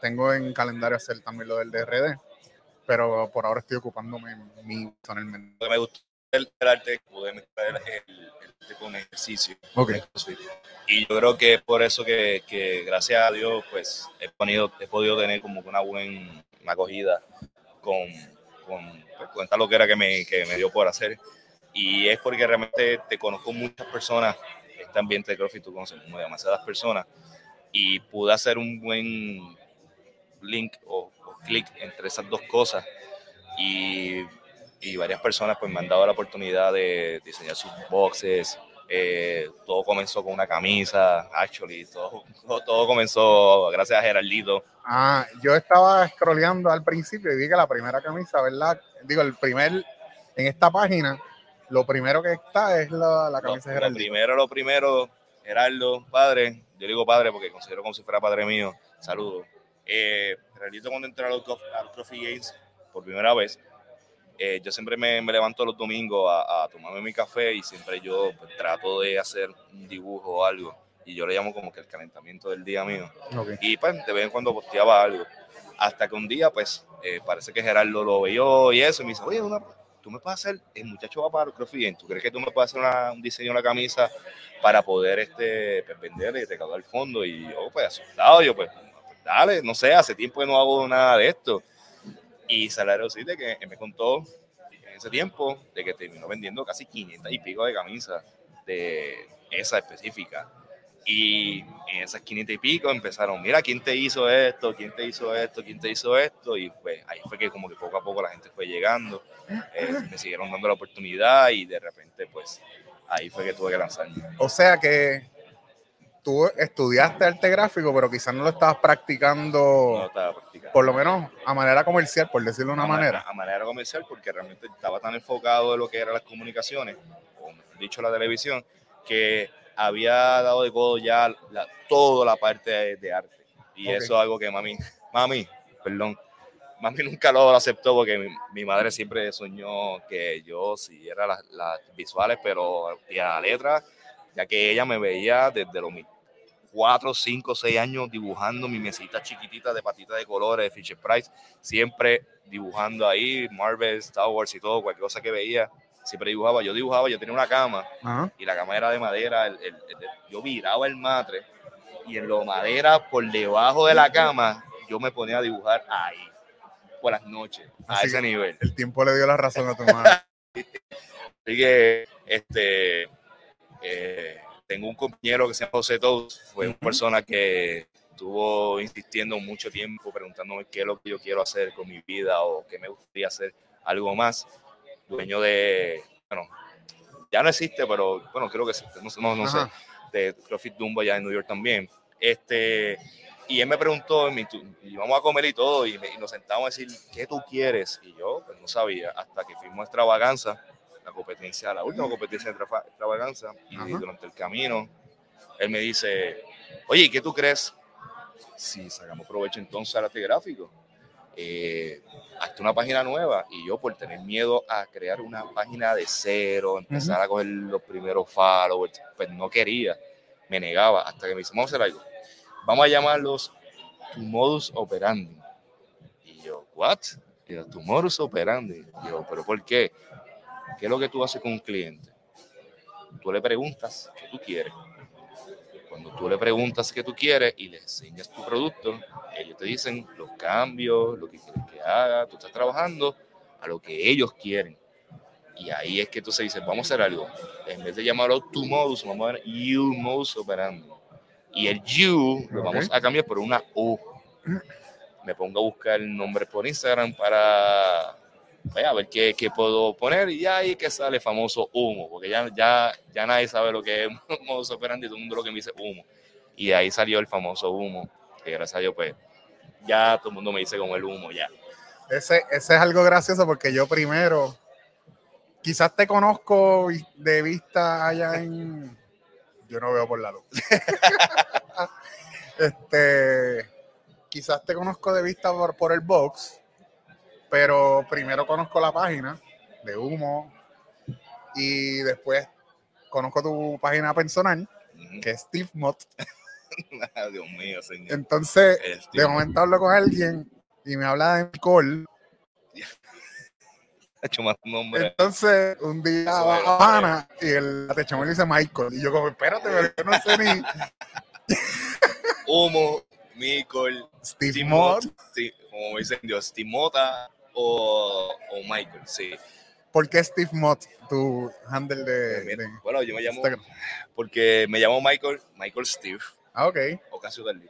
Speaker 1: tengo en calendario hacer también lo del DRD, pero por ahora estoy ocupándome mí personalmente.
Speaker 2: Lo que me gustó del del arte es poder mezclar el, el con ejercicio.
Speaker 1: Ok.
Speaker 2: de CrossFit. Y yo creo que es por eso que, que gracias a Dios, pues he podido, he podido tener como una buena acogida con, con, pues, con esta loquera que me, que me dio por hacer. Y es porque realmente te conozco muchas personas, este ambiente de CrossFit, tú conoces como demasiadas personas, y pude hacer un buen link o, o clic entre esas dos cosas. Y, y varias personas pues me han dado la oportunidad de diseñar sus boxes, eh, todo comenzó con una camisa, actually, todo, todo, comenzó gracias a Geraldito.
Speaker 1: Ah, yo estaba scrolleando al principio y vi que la primera camisa, ¿verdad? Digo, el primer, en esta página, lo primero que está es la, la
Speaker 2: Lo,
Speaker 1: camisa de
Speaker 2: lo
Speaker 1: Geraldito.
Speaker 2: primero, lo primero, Geraldo, padre, yo digo padre porque considero como si fuera padre mío, saludos. Eh, Geraldito cuando entré a los, a los Games por primera vez, eh, yo siempre me, me levanto los domingos a, a tomarme mi café y siempre yo pues, trato de hacer un dibujo o algo. Y yo le llamo como que el calentamiento del día mío.
Speaker 1: Ok.
Speaker 2: Y pues de vez en cuando posteaba algo. Hasta que un día, pues, eh, parece que Gerardo lo vio y eso, y me dice, oye, una- tú me puedes hacer, el muchacho va para el ¿tú crees que tú me puedes hacer una- un diseño una camisa para poder este, pues, vender y recaudar el fondo? Y yo, pues, asustado, yo, pues, dale, no sé, hace tiempo que no hago nada de esto. Y Salario sí de que él me contó en ese tiempo de que terminó vendiendo casi 500 y pico de camisas de esa específica. Y en esas 500 y pico empezaron, mira, ¿quién te hizo esto? ¿Quién te hizo esto? ¿Quién te hizo esto? Y pues ahí fue que como que poco a poco la gente fue llegando, eh, me siguieron dando la oportunidad y de repente pues ahí fue que tuve que lanzarme.
Speaker 1: O sea que tú estudiaste arte gráfico, pero quizás no lo estabas practicando,
Speaker 2: No estaba practicando.
Speaker 1: Por lo menos a manera comercial, por decirlo de una
Speaker 2: a ma-
Speaker 1: manera.
Speaker 2: A manera comercial, porque realmente estaba tan enfocado en lo que eran las comunicaciones, o dicho, la televisión, que había dado de codo ya la- toda la parte de, de arte. Y
Speaker 1: Ok.
Speaker 2: eso es algo que mami, mami, perdón, mami nunca lo aceptó porque mi, mi madre siempre soñó que yo siguiera las, las visuales, pero y a la letra, ya que ella me veía desde los mis 4, 5, 6 años dibujando mi mesita chiquitita de patitas de colores de Fisher Price, siempre dibujando ahí Marvel, Star Wars y todo, cualquier cosa que veía, siempre dibujaba. Yo dibujaba, yo tenía una cama
Speaker 1: Ajá.
Speaker 2: y la cama era de madera, el- el- el- yo viraba el matre y en lo madera por debajo de la cama yo me ponía a dibujar ahí por las noches, a
Speaker 1: Así
Speaker 2: ese
Speaker 1: que-
Speaker 2: nivel.
Speaker 1: El tiempo le dio la razón a tu madre.
Speaker 2: Así que este, eh, tengo un compañero que se llama José Tous, fue una persona que estuvo insistiendo mucho tiempo, preguntándome qué es lo que yo quiero hacer con mi vida o qué me gustaría hacer algo más. Dueño de, bueno, ya no existe, pero bueno, creo que existe, no, sé- no, no sé, de CrossFit Dumbo allá en New York también. Este, y él me preguntó, y vamos a comer y todo, y, nos sentamos a decir, ¿qué tú quieres? Y yo pues, no sabía, hasta que fuimos a Extravaganza, la competencia, la última competencia de Extravaganza, y durante el camino, él me dice, oye, ¿qué tú crees? Si sacamos provecho entonces al arte gráfico, eh, hasta una página nueva, y yo por tener miedo a crear una página de cero, empezar a coger los primeros followers, pues no quería, me negaba, hasta que me dice, vamos a hacer algo vamos a llamarlos tu modus operandi. Y yo, ¿what? Y yo, tu modus operandi. Y yo, ¿pero por qué? ¿Qué es lo que tú haces con un cliente? Tú le preguntas qué tú quieres. Cuando tú le preguntas qué tú quieres y le enseñas tu producto, ellos te dicen los cambios, lo que quieren que haga. Tú estás trabajando a lo que ellos quieren. Y ahí es que tú se dices, vamos a hacer algo. En vez de llamarlo tu modus, vamos a ver you modus operandi y el you lo vamos a cambiar por una U. Me pongo a buscar el nombre por Instagram para a ver qué, qué, puedo poner y ahí que sale famoso humo, porque ya, ya, ya nadie sabe lo que es modo operandi, todo el mundo lo que me dice humo. Y ahí salió el famoso humo, que gracias a Dios, pues ya todo el mundo me dice como el humo, ya.
Speaker 1: Ese, ese es algo gracioso porque yo primero, quizás te conozco de vista allá en, yo no veo por la luz. este, quizás te conozco de vista por, por, el box, pero primero conozco la página de Humo y después conozco tu página personal, que es Steve Mott.
Speaker 2: Dios mío, señor.
Speaker 1: Entonces, de momento hablo con alguien y me habla de alcohol
Speaker 2: hecho más nombre.
Speaker 1: Entonces, un día va a Habana y el techamón le dice Michael. Y yo como, espérate, pero yo no sé ni...
Speaker 2: Humo, Michael,
Speaker 1: Steve, Steve Mott.
Speaker 2: Como dicen Dios, Steve Mota o, o, Michael, sí.
Speaker 1: ¿Por qué Steve Mott, tu handle de,
Speaker 2: Bueno, yo me llamo... Porque me llamo Michael, Michael Steve.
Speaker 1: Ah, ok.
Speaker 2: Ocasio del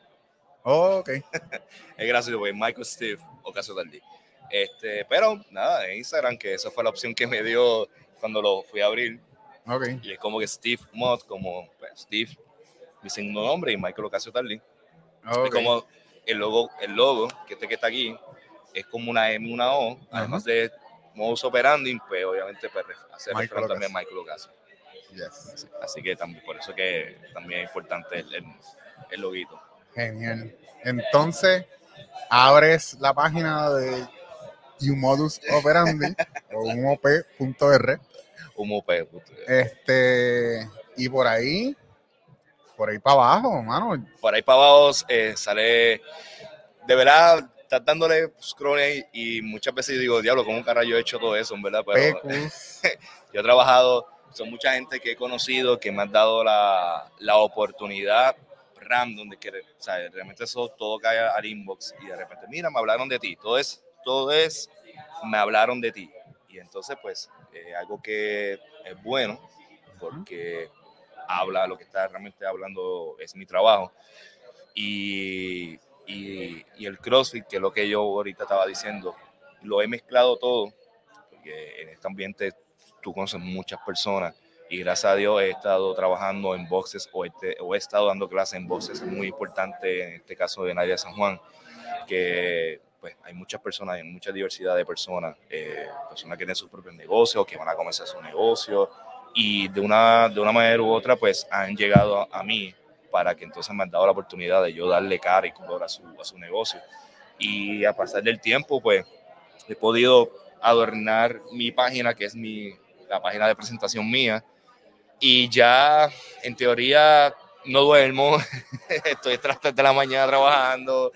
Speaker 1: Oh, ok.
Speaker 2: es gracioso porque Michael Steve, Ocasio del este, pero nada, en Instagram, que esa fue la opción que me dio cuando lo fui a abrir.
Speaker 1: Okay.
Speaker 2: Y es como que Steve Mod, como pues, Steve, mi segundo nombre, y Michael Ocasio Tarly. Es como el logo, el logo, que este que está aquí, es como una M, una O, además de modus operandi, pues obviamente pues, hacer referencia también a Michael Ocasio.
Speaker 1: Yes.
Speaker 2: Así, que también, por eso que también es importante el, el, el loguito.
Speaker 1: Genial. Entonces, abres la página de y un modus operandi o un op.r.
Speaker 2: Un op.
Speaker 1: Este, y por ahí, por ahí para abajo, mano.
Speaker 2: Por ahí para abajo eh, sale, de verdad, estás dándole scroll y muchas veces digo, diablo, ¿cómo carajo yo he hecho todo eso, en verdad? Pero yo he trabajado, son mucha gente que he conocido que me han dado la, la oportunidad random de que, o sea, realmente eso todo cae al inbox y de repente, mira, me hablaron de ti, todo es todo es, me hablaron de ti. Y entonces, pues, eh, algo que es bueno, porque habla, lo que está realmente hablando es mi trabajo. Y, y, y, el CrossFit, que es lo que yo ahorita estaba diciendo, lo he mezclado todo, porque en este ambiente tú conoces muchas personas y gracias a Dios he estado trabajando en boxes o, este, o he estado dando clases en boxes, muy importante en este caso de Nadia San Juan, que pues hay muchas personas, hay mucha diversidad de personas, eh, personas que tienen sus propios negocios, que van a comenzar su negocio y de una, de una manera u otra pues han llegado a, mí para que entonces me han dado la oportunidad de yo darle cara y color a su, a su negocio. Y a pasar del tiempo pues he podido adornar mi página, que es mi, la página de presentación mía, y ya en teoría no duermo, estoy tras de la mañana trabajando,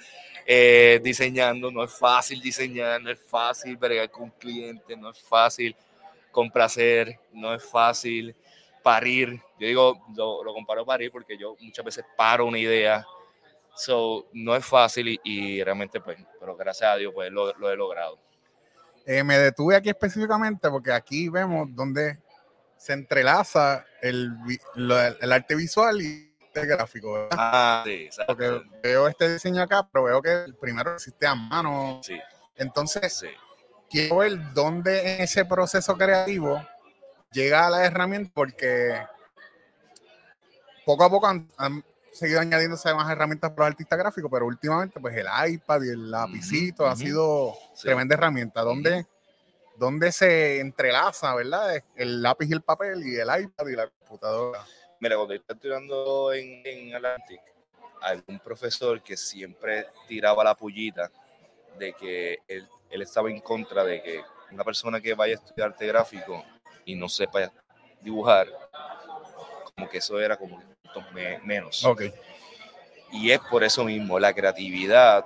Speaker 2: eh, diseñando, no es fácil diseñar, no es fácil bregar con clientes, no es fácil complacer, no es fácil parir. Yo digo, lo, lo comparo a parir porque yo muchas veces paro una idea, so, no es fácil y, realmente, pues, pero gracias a Dios, pues lo, lo he logrado.
Speaker 1: Eh, me detuve aquí específicamente porque aquí vemos donde se entrelaza el, el arte visual y este gráfico,
Speaker 2: Ah, sí,
Speaker 1: Porque veo este diseño acá, pero veo que el primero existe a mano.
Speaker 2: Sí.
Speaker 1: Entonces, quiero ver dónde en ese proceso creativo llega a la herramienta, porque poco a poco seguido añadiéndose más herramientas para los artistas gráficos, pero últimamente pues el iPad y el lapicito ha sido
Speaker 2: Sí.
Speaker 1: tremenda herramienta. ¿Dónde, dónde se entrelaza, verdad? El lápiz y el papel y el iPad y la computadora.
Speaker 2: Mira, cuando yo estaba estudiando en, en Atlantic, algún profesor que siempre tiraba la pullita de que él, él estaba en contra de que una persona que vaya a estudiar arte gráfico y no sepa dibujar, como que eso era como me- menos.
Speaker 1: Ok.
Speaker 2: Y es por eso mismo, la creatividad,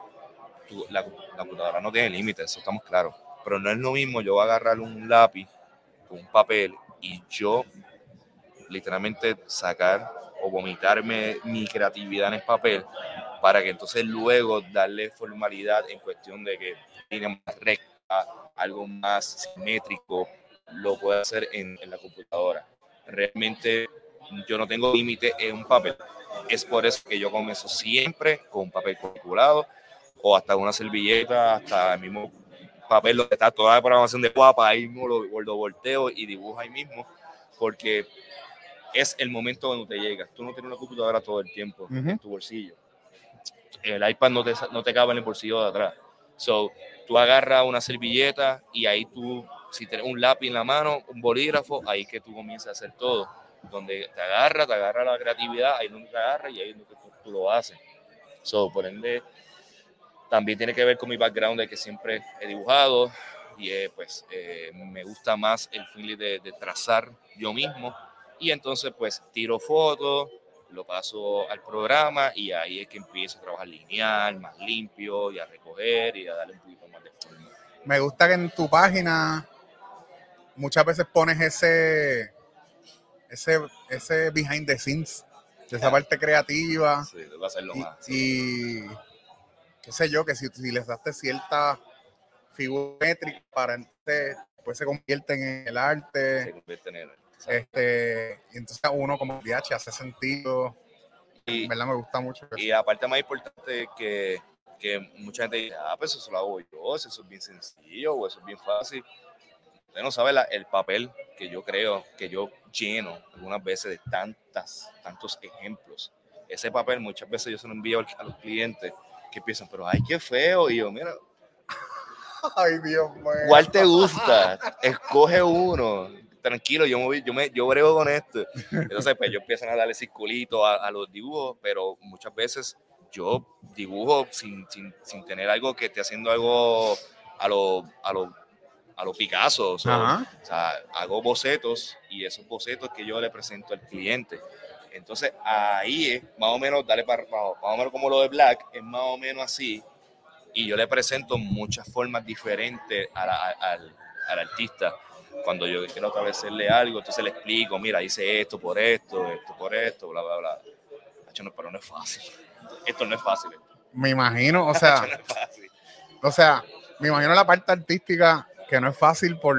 Speaker 2: tú- la, la computadora no tiene límites, eso estamos claros. Pero no es lo mismo yo agarrar un lápiz con un papel y yo literalmente sacar o vomitarme mi creatividad en el papel para que entonces luego darle formalidad en cuestión de que línea más recta, algo más simétrico, lo puedo hacer en, en la computadora. Realmente yo no tengo límite en un papel. Es por eso que yo comienzo siempre con papel cuadriculado o hasta una servilleta, hasta el mismo papel donde está toda la programación de guapa, ahí mismo lo, lo volteo y dibujo ahí mismo, porque es el momento donde te llegas. Tú no tienes una computadora todo el tiempo
Speaker 1: Ujú.
Speaker 2: en tu bolsillo. El iPad no te, no te cabe en el bolsillo de atrás. So, tú agarras una servilleta y ahí tú, si tienes un lápiz en la mano, un bolígrafo, ahí que tú comienzas a hacer todo. Donde te agarra, te agarra la creatividad, ahí es donde te agarra y ahí es donde tú, tú lo haces. So, por ende, también tiene que ver con mi background de que siempre he dibujado y eh, pues eh, me gusta más el feeling de, de trazar yo mismo y entonces pues tiro fotos, lo paso al programa y ahí es que empiezo a trabajar lineal, más limpio y a recoger y a darle un poquito más de forma.
Speaker 1: Me gusta que en tu página muchas veces pones ese, ese, ese behind the scenes, de esa parte creativa.
Speaker 2: Sí, debo hacerlo
Speaker 1: y,
Speaker 2: más.
Speaker 1: y qué sé yo, que si, si les daste cierta figura métrica para entonces después se convierten en el
Speaker 2: se
Speaker 1: arte.
Speaker 2: convierte en el-
Speaker 1: Este, y entonces uno como DH hace sentido.
Speaker 2: y,
Speaker 1: En verdad me gusta mucho. eso.
Speaker 2: y aparte más importante que, que mucha gente dice, ah, pues eso lo hago yo, eso es bien sencillo o eso es bien fácil. Usted no sabe la- el papel que yo creo, que yo lleno algunas veces de tantas, tantos ejemplos. Ese papel muchas veces yo se lo envío a los clientes que piensan, pero ay, qué feo. Y yo, mira,
Speaker 1: Ay, Dios mío.
Speaker 2: ¿cuál te gusta? Escoge uno. Tranquilo, yo me, yo me yo brego con esto. Entonces, pues yo empiezan a darle circulito a, a los dibujos, pero muchas veces yo dibujo sin, sin, sin tener algo que esté haciendo algo a lo, a lo, a lo Picasso. o sea, o sea, hago bocetos y esos bocetos que yo le presento al cliente. Entonces ahí es más o menos, dale para abajo, más o menos como lo de Black, es más o menos así. Y yo le presento muchas formas diferentes a la- a- al, al artista. Cuando yo quiero agradecerle algo, entonces le explico, mira, hice esto por esto, esto por esto, bla, bla, bla. Hacho, no, pero no es fácil. Esto no es fácil.
Speaker 1: Me imagino, o sea,
Speaker 2: no es fácil.
Speaker 1: o sea, me imagino la parte artística que no es fácil por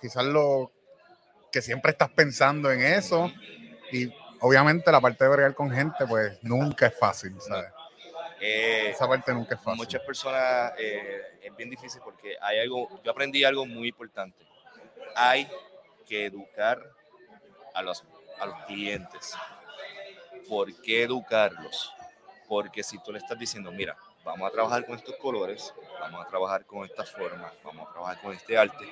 Speaker 1: quizás lo que siempre estás pensando en eso y obviamente la parte de bregar con gente pues nunca es fácil, ¿sabes?
Speaker 2: Eh,
Speaker 1: Esa parte nunca es fácil.
Speaker 2: muchas personas eh, es bien difícil porque hay algo, yo aprendí algo muy importante. Hay que educar a los, a los clientes. ¿Por qué educarlos? Porque si tú le estás diciendo, mira, vamos a trabajar con estos colores, vamos a trabajar con estas formas, vamos a trabajar con este arte,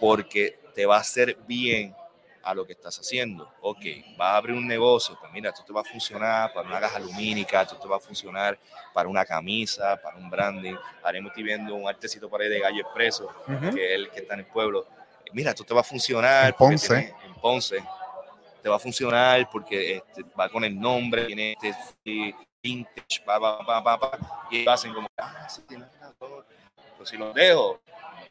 Speaker 2: porque te va a hacer bien a lo que estás haciendo. Ok, vas a abrir un negocio, pues mira, esto te va a funcionar para una caja lumínica, esto te va a funcionar para una camisa, para un branding. Haremos estoy viendo un artecito por ahí de Gallo Expreso,
Speaker 1: Ujú.
Speaker 2: que es el que está en el pueblo. Mira, esto te va a funcionar.
Speaker 1: En Ponce.
Speaker 2: tiene- en Ponce. Te va a funcionar porque este, va con el nombre, tiene este vintage, pa, pa, pa, pa, pa, y hacen como, ah, sí, razón. Pues si los dejo,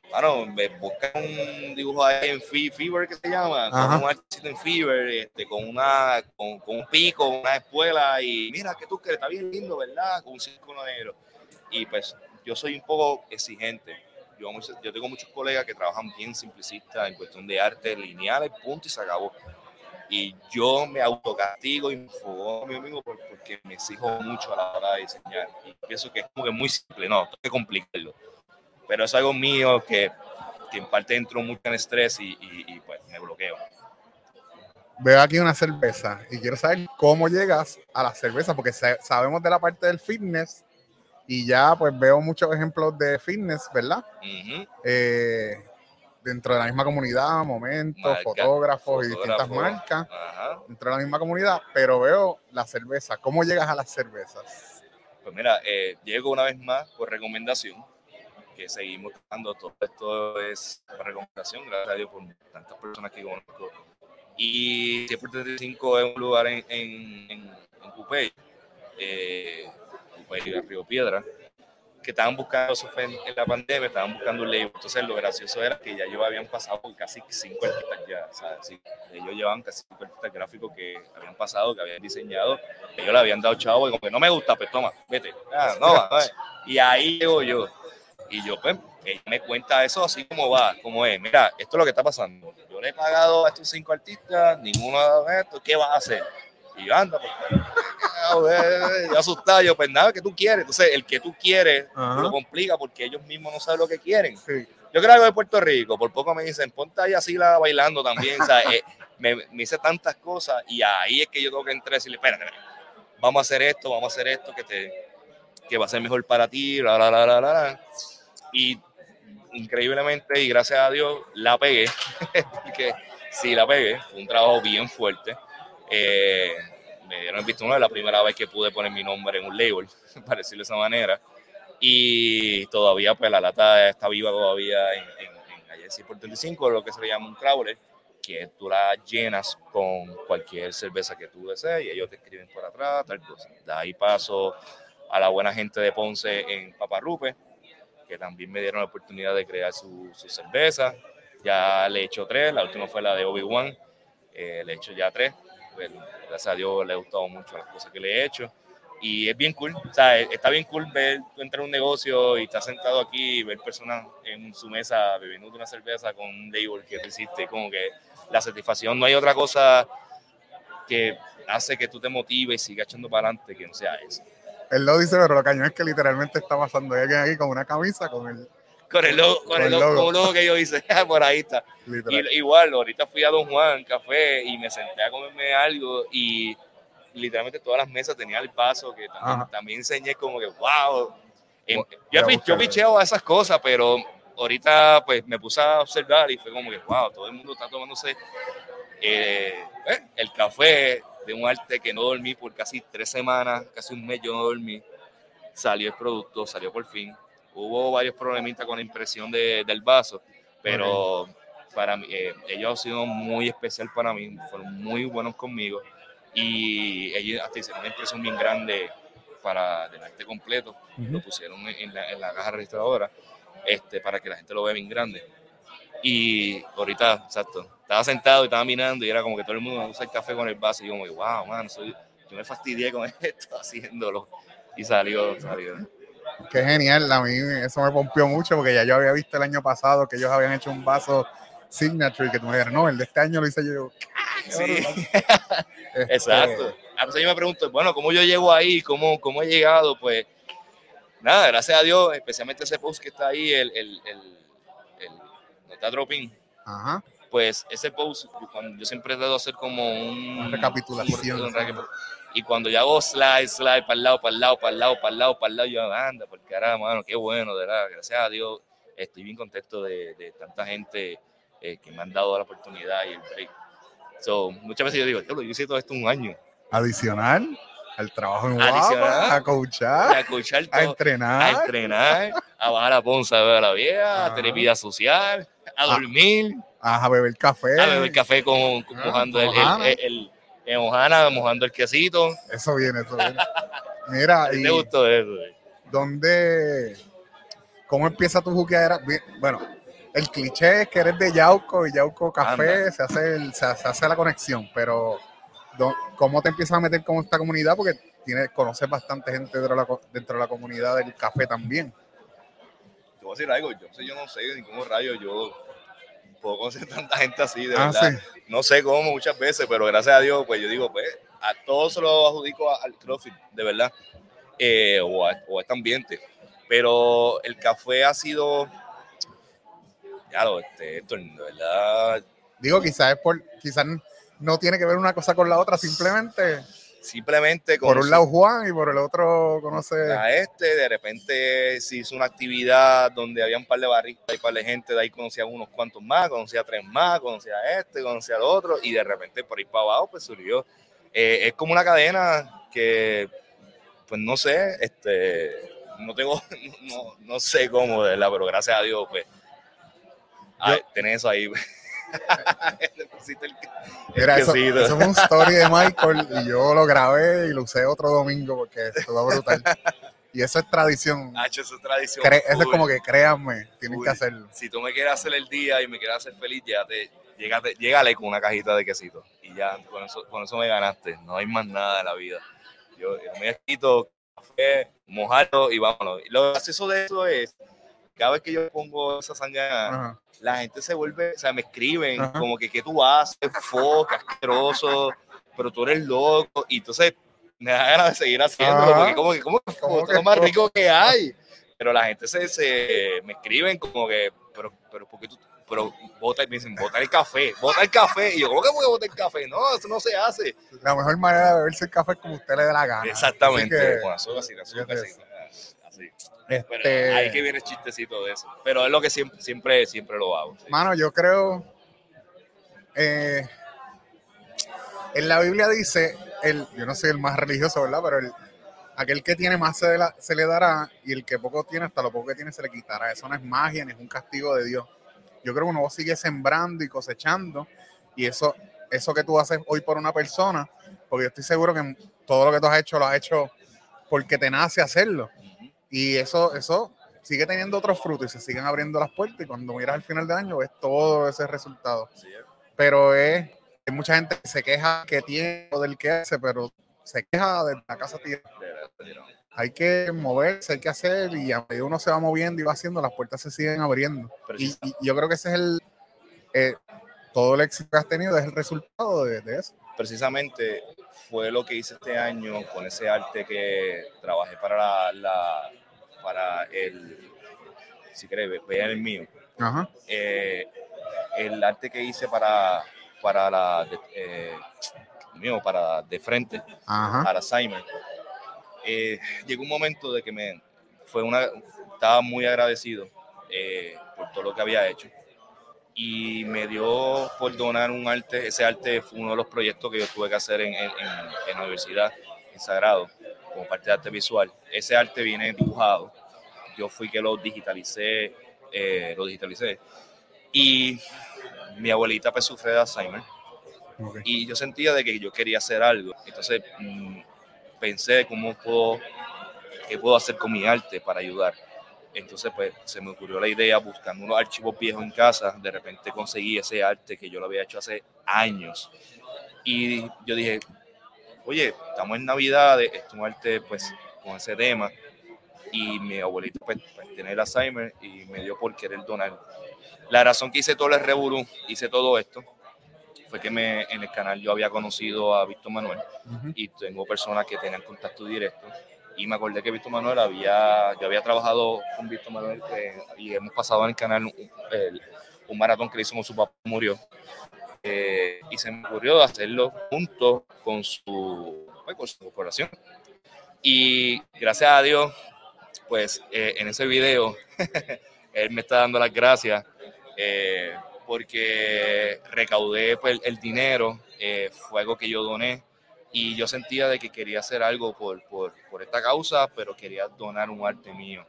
Speaker 2: bueno, me busca un dibujo ahí en Fe- Fever que se llama,
Speaker 1: Ajá.
Speaker 2: con un artista en Fever, este, con una, con, con un pico, una espuela, y mira que tú que está bien lindo, ¿verdad? Con un círculo negro. Y pues yo soy un poco exigente. Yo, yo tengo muchos colegas que trabajan bien simplicistas en cuestión de arte lineal, punto y se acabó. Y yo me autocastigo y me enfoco a mismo por- porque me exijo mucho a la hora de diseñar. Y pienso que es como que muy simple, no, tengo que complicarlo. Pero es algo mío que, que en parte entro mucho en estrés y, y- y, pues me bloqueo.
Speaker 1: veo aquí una cerveza y quiero saber cómo llegas a la cerveza, porque sa- sabemos de la parte del fitness y ya pues veo muchos ejemplos de fitness, ¿verdad?
Speaker 2: Ujú.
Speaker 1: Eh, dentro de la misma comunidad, momentos,
Speaker 2: Marca,
Speaker 1: fotógrafos y distintas marcas
Speaker 2: Ajá.
Speaker 1: dentro de la misma comunidad, pero veo la cerveza. ¿Cómo llegas a las cervezas?
Speaker 2: Pues mira, eh, llego una vez más por recomendación, que seguimos dando todo esto es recomendación, gracias a Dios por tantas personas que conozco. Y 135 es un lugar en, en, en, en Cupey, eh, Cupey, Río Piedra, que estaban buscando, eso fue en, la pandemia, estaban buscando un label. Entonces lo gracioso era que ya ellos habían pasado por casi cinco artistas ya, ellos llevaban casi cinco artistas gráficos que habían pasado, que habían diseñado, ellos le habían dado chavo y como que no me gusta, pues toma, vete. Ah, no va. Y ahí llego yo. Y yo, pues, ella me cuenta eso así como va, como es. Mira, esto es lo que está pasando. Yo le he pagado a estos cinco artistas, ninguno de estos, ¿qué vas a hacer? Y yo, anda, pues, yo asustado, yo, pues nada, que tú quieres. Entonces, el que tú quieres
Speaker 1: Ajá.
Speaker 2: lo complica porque ellos mismos no saben lo que quieren.
Speaker 1: Sí.
Speaker 2: Yo creo algo de Puerto Rico, por poco me dicen, ponte ahí así la bailando también, o sea, eh, me, me hice tantas cosas y ahí es que yo tengo que entrar y decirle, espérate, espérate, vamos a hacer esto, vamos a hacer esto que te que va a ser mejor para ti, bla, bla, bla, bla, bla. Y increíblemente y gracias a Dios la pegué, porque sí la pegué, fue un trabajo bien fuerte. Eh, me dieron el visto bueno, la primera vez que pude poner mi nombre en un label, para decirlo de esa manera. Y todavía, pues la lata está viva todavía en, en, en por 35, lo que se le llama un crawler, que tú la llenas con cualquier cerveza que tú desees y ellos te escriben por atrás, tal cosa. De ahí paso a la buena gente de Ponce en Paparrupe, que también me dieron la oportunidad de crear su, su cerveza. Ya le he hecho tres, la última fue la de Obi-Wan, eh, le he hecho ya tres. Gracias a Dios le ha gustado mucho las cosas que le he hecho. Y es bien cool, o sea, está bien cool ver tú entrar a un negocio y estar sentado aquí y ver personas en su mesa bebiendo una cerveza con un label que tú hiciste, como que la satisfacción, no hay otra cosa que hace que tú te motives y sigas echando para adelante que no sea eso.
Speaker 1: Él lo dice, pero lo cañón es que literalmente está pasando. Hay alguien aquí con una camisa con el
Speaker 2: Con el logo, con el
Speaker 1: el
Speaker 2: logo, con un logo que yo hice, por ahí está.
Speaker 1: literal.
Speaker 2: Y, igual, ahorita fui a Don Juan Café y me senté a comerme algo y literalmente todas las mesas tenían el paso que también, también enseñé como que, wow. Em, yo, yo picheo a esas cosas, pero ahorita pues me puse a observar y fue como que, wow, todo el mundo está tomándose eh, eh, el café de un arte que no dormí por casi tres semanas, casi un mes yo no dormí. Salió el producto, salió por fin. Hubo varios problemitas con la impresión de- del vaso, pero para mí, eh, ellos han sido muy especial para mí, fueron muy buenos conmigo y ellos hasta hicieron una impresión bien grande para del arte completo, lo pusieron en, la, en la caja registradora este, para que la gente lo vea bien grande. Y ahorita, exacto, estaba sentado y estaba mirando y era como que todo el mundo usa el café con el vaso y yo como wow, man, soy, yo me fastidié con esto haciéndolo. Y salió, salió.
Speaker 1: Qué genial, a mí eso me pompió mucho porque ya yo había visto el año pasado que ellos habían hecho un vaso signature y que tú me dijeras, no, el de este año lo hice yo.
Speaker 2: Sí,
Speaker 1: Este,
Speaker 2: exacto. A veces yo me pregunto, bueno, ¿cómo yo llego ahí? ¿Cómo, cómo he llegado? Pues nada, gracias a Dios, especialmente ese post que está ahí, el, el, el, el no está dropping,
Speaker 1: Ajá.
Speaker 2: pues ese post, yo, siempre trato de hacer como un,
Speaker 1: Una recapitulación.
Speaker 2: un reca- y cuando yo hago slide, slide para el lado, para el lado, para el lado, para el lado, para el lado, yo anda, por carajo, mano, qué bueno, de verdad, gracias a Dios, estoy bien contento de, de tanta gente eh, que me han dado la oportunidad y el break. So, muchas veces yo digo, "Diablo, yo hice todo esto un año.
Speaker 1: Adicional al trabajo en
Speaker 2: Adicional.
Speaker 1: guapa, a coachar,
Speaker 2: A
Speaker 1: a
Speaker 2: todo, a
Speaker 1: entrenar.
Speaker 2: entrenar, a bajar a Ponza a ver a la vieja, a
Speaker 1: Ajá.
Speaker 2: tener vida social, a
Speaker 1: Ah.
Speaker 2: dormir,
Speaker 1: a beber café.
Speaker 2: a beber café con, con-
Speaker 1: Ah,
Speaker 2: mojando el, el, el- en Ohana, mojando el quesito.
Speaker 1: Eso viene, eso viene. Mira,
Speaker 2: ¿A ti
Speaker 1: y
Speaker 2: te gustó eso? eh?
Speaker 1: ¿dónde, cómo empieza tu juqueadera? Bien, Bueno, el cliché es que eres de Yauco y Yauco Café, se hace, el- se, se hace la conexión, pero ¿cómo te empiezas a meter con esta comunidad? Porque tienes, conoces bastante gente dentro de, la, dentro de la comunidad del café también.
Speaker 2: Te voy a decir algo, yo, no sé- yo no sé ni cómo rayos yo puedo conocer tanta gente así, de
Speaker 1: Ah,
Speaker 2: verdad.
Speaker 1: sí.
Speaker 2: No sé cómo muchas veces, pero gracias a Dios, pues yo digo, pues a todos se lo adjudico al CrossFit, de verdad, eh, o, a, o a este ambiente. Pero el café ha sido, lo, este, Héctor, de verdad,
Speaker 1: Digo, quizás es por, quizás no tiene que ver una cosa con la otra, simplemente
Speaker 2: Simplemente
Speaker 1: por un lado Juan y por el otro conoce.
Speaker 2: a este, de repente se hizo una actividad donde había un par de barristas y un par de gente, de ahí conocía a unos cuantos más, conocía a tres más, conocía a este, conocía al otro, y de repente por ahí para abajo pues surgió. Eh, es como una cadena que, pues no sé, este, no tengo, no, no sé cómo, de verdad, pero gracias a Dios, pues, ah, tenés eso ahí.
Speaker 1: Mira, eso, eso fue un story de Michael y yo lo grabé y lo usé otro domingo porque estuvo brutal. Y eso es tradición.
Speaker 2: Hacho, eso es tradición.
Speaker 1: Cre- eso es como que créanme, tienen
Speaker 2: Full.
Speaker 1: que hacerlo.
Speaker 2: si tú me quieres hacer el día y me quieres hacer feliz, llégate, llégate, llégale con una cajita de quesito. Y ya, con eso, con eso me ganaste. No hay más nada en la vida. Yo, yo me quito café, mojarlo y vámonos. Y lo gracioso de eso es, cada vez que yo pongo esa sangana, la gente se vuelve, o sea, me escriben
Speaker 1: Ajá.
Speaker 2: como que, ¿qué tú haces? Foca, asqueroso, pero tú eres loco. Y entonces me da ganas de seguir haciéndolo,
Speaker 1: Ajá.
Speaker 2: porque como que, como que,
Speaker 1: Como que-
Speaker 2: lo más rico que hay. Pero la gente se, se me escriben como que, pero, pero, ¿por qué tú? Pero bota, me dicen, bota el café, bota el café. Y yo, ¿cómo que voy a botar el café? No, eso no se hace.
Speaker 1: La mejor manera de beberse el café es como usted le dé la gana.
Speaker 2: Exactamente,
Speaker 1: Así que,
Speaker 2: con azúcar, sin azúcar, así.
Speaker 1: Este,
Speaker 2: ahí que viene el chistecito de eso. Pero es lo que siempre, siempre, siempre lo hago. sí.
Speaker 1: Mano, yo creo. eh, en la Biblia dice, el, yo no soy el más religioso, ¿verdad? Pero el, aquel que tiene más se, la- se le dará y el que poco tiene, hasta lo poco que tiene se le quitará. Eso no es magia, ni es un castigo de Dios. Yo creo que uno sigue sembrando y cosechando y eso, eso que tú haces hoy por una persona, porque yo estoy seguro que todo lo que tú has hecho lo has hecho porque te nace hacerlo. Y eso, eso sigue teniendo otros frutos y se siguen abriendo las puertas y cuando miras al final del año ves todo ese resultado.
Speaker 2: Sí.
Speaker 1: Pero es, hay mucha gente que se queja que tiene o del que hace, pero se queja de la casa
Speaker 2: verdad.
Speaker 1: Hay que moverse, hay que hacer y a medida uno se va moviendo y va haciendo, las puertas se siguen abriendo. Y, y yo creo que ese es el, eh, todo el éxito que has tenido es el resultado de, de eso.
Speaker 2: precisamente fue lo que hice este año con ese arte que trabajé para la, la- para el si ve- vean el mío
Speaker 1: Ajá.
Speaker 2: Eh, el arte que hice para para la eh, mío para de frente
Speaker 1: Ajá.
Speaker 2: para Simon eh, llegó un momento de que me fue una estaba muy agradecido eh, por todo lo que había hecho y me dio por donar un arte. Ese arte fue uno de los proyectos que yo tuve que hacer en, en- en la universidad, en Sagrado, como parte de arte visual. Ese arte viene dibujado. Yo fui que lo digitalicé, eh, lo digitalicé. Y mi abuelita pues sufre de Alzheimer
Speaker 1: Ok.
Speaker 2: y yo sentía de que yo quería hacer algo. Entonces mm, pensé cómo puedo, qué puedo hacer con mi arte para ayudar. Entonces pues se me ocurrió la idea buscando unos archivos viejos en casa, de repente conseguí ese arte que yo lo había hecho hace años. Y yo dije, oye, estamos en Navidad, este es un arte pues con ese tema. Y mi abuelito pues, pues, tiene el Alzheimer y me dio por querer donar. La razón que hice todo el revolú, hice todo esto, fue que me, en el canal yo había conocido a Víctor Manuel y tengo personas que tenían contacto directo y me acordé que Víctor Manuel había, yo había trabajado con Víctor Manuel eh, y hemos pasado en el canal un, el- un maratón que le hizo con su papá murió Eh, y se me ocurrió hacerlo junto con su, pues, con su corporación y gracias a Dios pues eh, en ese video él me está dando las gracias eh, porque recaudé pues, el dinero, eh, fue algo que yo doné y yo sentía de que quería hacer algo por, por, por esta causa, pero quería donar un arte mío.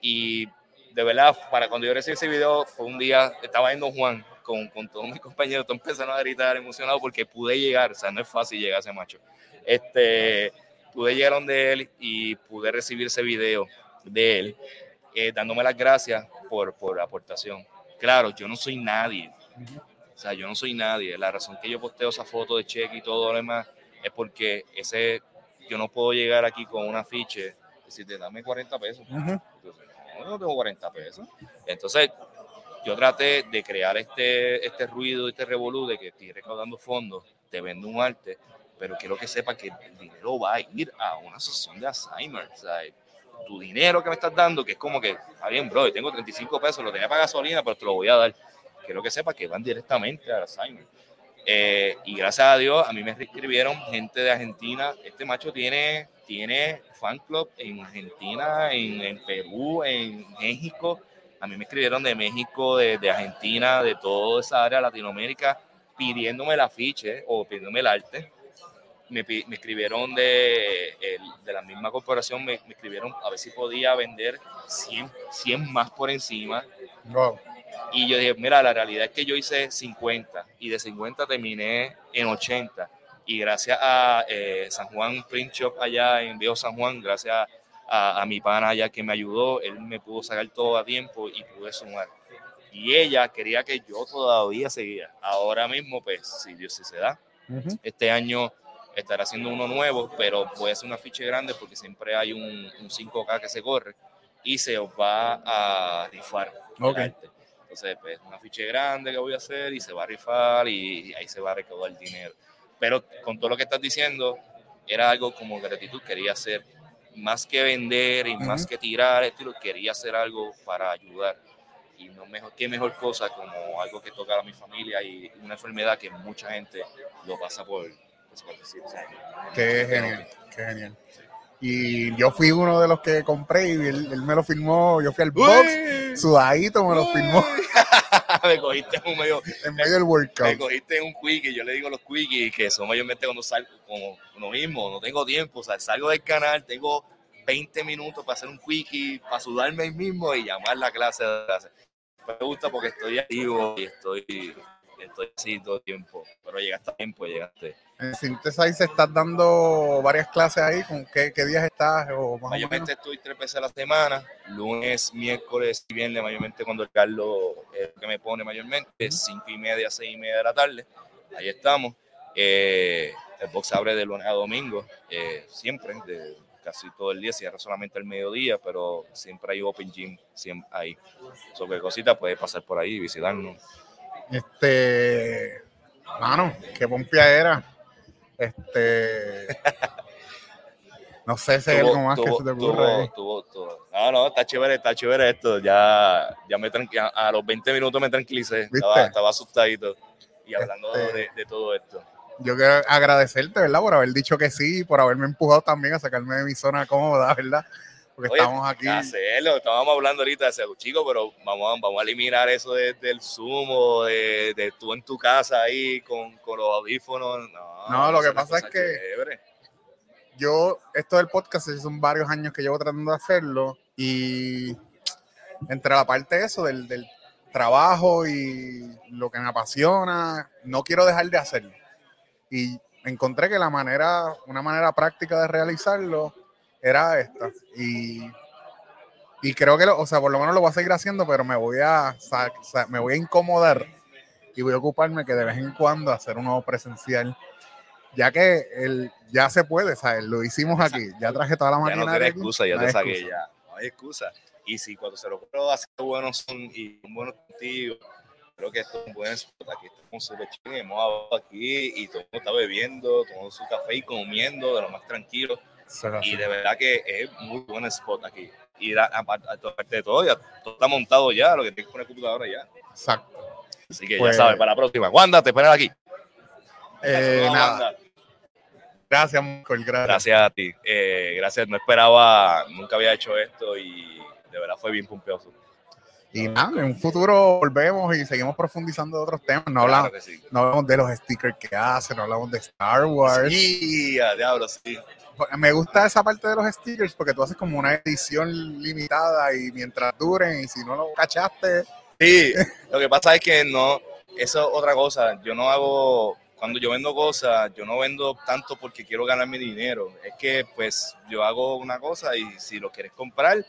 Speaker 2: Y de verdad, para cuando yo recibí ese video, fue un día, estaba en Don Juan con, con todos mis compañeros, todos empezaron a gritar emocionados porque pude llegar, o sea, no es fácil llegar a ese macho. Este, pude llegar donde él y pude recibir ese video de él, eh, dándome las gracias por, por la aportación. Claro, yo no soy nadie. O sea, yo no soy nadie. La razón que yo posteo esa foto de cheque y todo lo demás es porque ese, yo no puedo llegar aquí con un afiche decirte, dame 40 pesos.
Speaker 1: Ujú.
Speaker 2: Entonces, no, no tengo 40 pesos. Entonces, yo traté de crear este, este ruido, este revolú de que estoy recaudando fondos, te vendo un arte, pero quiero que sepa que el dinero va a ir a una asociación de Alzheimer. Sea, tu dinero que me estás dando, que es como que, está bien, bro, tengo 35 pesos, lo tenía para gasolina, pero te lo voy a dar. Quiero que sepa que van directamente a Alzheimer. Eh, y gracias a Dios, a mí me escribieron gente de Argentina. Este macho tiene, tiene fan club en Argentina, en, en Perú, en México. A mí me escribieron de México, de, de Argentina, de toda esa área de Latinoamérica, pidiéndome el afiche o pidiéndome el arte. Me, me escribieron de, de la misma corporación, me, me escribieron a ver si podía vender 100, 100 más por encima.
Speaker 1: Wow.
Speaker 2: Y yo dije, mira, la realidad es que yo hice 50 y de 50 terminé en 80. Y gracias a eh, San Juan Print Shop allá en Viejo San Juan, gracias a, a mi pana allá que me ayudó, él me pudo sacar todo a tiempo y pude sumar. Y ella quería que yo todavía seguía. Ahora mismo, pues, si Dios se da, este año estará haciendo uno nuevo, pero puede ser una ficha grande porque siempre hay un, un 5K que se corre y se os va a rifar. el. Entonces, pues, una ficha grande que voy a hacer y se va a rifar y, ahí se va a recaudar dinero. Pero con todo lo que estás diciendo, era algo como gratitud, quería hacer más que vender y más
Speaker 1: Ujú.
Speaker 2: que tirar, estilo, quería hacer algo para ayudar. Y no mejor, qué mejor cosa como algo que toca a mi familia y una enfermedad que mucha gente lo pasa por, pues, por decir, o sea,
Speaker 1: Qué genial, qué genial. Y yo fui uno de los que compré y él, él me lo firmó. Yo fui al box,
Speaker 2: ¡Uy!
Speaker 1: sudadito me lo firmó
Speaker 2: me cogiste en un medio,
Speaker 1: en medio del
Speaker 2: me
Speaker 1: workout.
Speaker 2: cogiste en un quickie, yo le digo los quickies que son mayormente cuando salgo, como lo mismo, no tengo tiempo, o sea, salgo del canal, tengo 20 minutos para hacer un quickie, para sudarme ahí mismo y llamar la clase. Me gusta porque estoy activo y estoy, estoy así todo el tiempo, pero llegaste a tiempo, llegaste.
Speaker 1: En Synthesize estás dando varias clases ahí. ¿Con qué, qué días estás? O más o?
Speaker 2: Mayormente estoy tres veces a la semana, lunes, miércoles y viernes, mayormente cuando el Carlos es lo que me pone mayormente, cinco y media, seis y media de la tarde, ahí estamos. Eh, el box abre de lunes a domingo, eh, siempre, de casi todo el día, cierra solamente el mediodía, pero siempre hay open gym siempre ahí. Sobre cositas puedes pasar por ahí y visitarnos.
Speaker 1: Este, mano, qué pompia era. Este, no sé si hay algo más que
Speaker 2: tuvo-
Speaker 1: se te ahí.
Speaker 2: tuvo- tuvo- No, no, está chévere, está chévere esto. Ya, ya me tranqui- a, los 20 minutos me tranquilicé. Estaba, estaba asustadito. Y hablando
Speaker 1: Este-
Speaker 2: de, de todo esto.
Speaker 1: Yo quiero agradecerte, ¿verdad? Por haber dicho que sí, por haberme empujado también a sacarme de mi zona cómoda, ¿verdad? Porque
Speaker 2: Oye,
Speaker 1: estamos aquí.
Speaker 2: Hacerlo, estábamos hablando ahorita de ser chico, pero vamos, a- vamos a eliminar eso de- del Zoom de, de tú en tu casa ahí con, con los audífonos. No,
Speaker 1: No, lo que
Speaker 2: hacer
Speaker 1: pasa es que-
Speaker 2: chéveres.
Speaker 1: yo, esto del podcast son varios años que llevo tratando de hacerlo y entre la parte de eso, del, del trabajo y lo que me apasiona, no quiero dejar de hacerlo. Y encontré que la manera, una manera práctica de realizarlo era esta. Y, y creo que, lo- o sea, por lo menos lo voy a seguir haciendo, pero me voy a, me voy a incomodar y voy a ocuparme que de vez en cuando hacer uno presencial ya que el, ya se puede, ¿sabes? Lo hicimos aquí, ya traje toda la
Speaker 2: Ya
Speaker 1: máquina.
Speaker 2: no tiene excusa, ya
Speaker 1: no
Speaker 2: te saqué,
Speaker 1: excusa.
Speaker 2: ya. No hay excusa. Y si cuando se lo creo hacer buenos son y son buenos contigo, creo que esto es un buen spot. Aquí estamos súper hemos hablado aquí y todo el mundo está bebiendo, tomando su café y comiendo de lo más tranquilo. Y de verdad que es muy buen spot aquí. Y aparte de todo, ya todo está montado ya, lo que tienes que poner computadora ya.
Speaker 1: Exacto.
Speaker 2: Así que
Speaker 1: Pues-
Speaker 2: ya sabes, para la próxima. Wanda, te esperan aquí.
Speaker 1: Eh, nada,
Speaker 2: Wanda.
Speaker 1: gracias, Michael, gracias.
Speaker 2: Gracias a ti. Eh, gracias, no esperaba, nunca había hecho esto y de verdad fue bien pompeoso.
Speaker 1: Y nada, en un futuro volvemos y seguimos profundizando de otros temas. No hablamos,
Speaker 2: Claro sí.
Speaker 1: no hablamos de los stickers que hacen, no hablamos de Star Wars.
Speaker 2: Sí, a diablo, sí.
Speaker 1: Me gusta esa parte de los stickers porque tú haces como una edición limitada y mientras duren y si no lo cachaste,
Speaker 2: Sí, lo que pasa es que no, eso es otra cosa. Yo no hago, cuando yo vendo cosas, yo no vendo tanto porque quiero ganar mi dinero. Es que pues yo hago una cosa y si lo quieres comprar,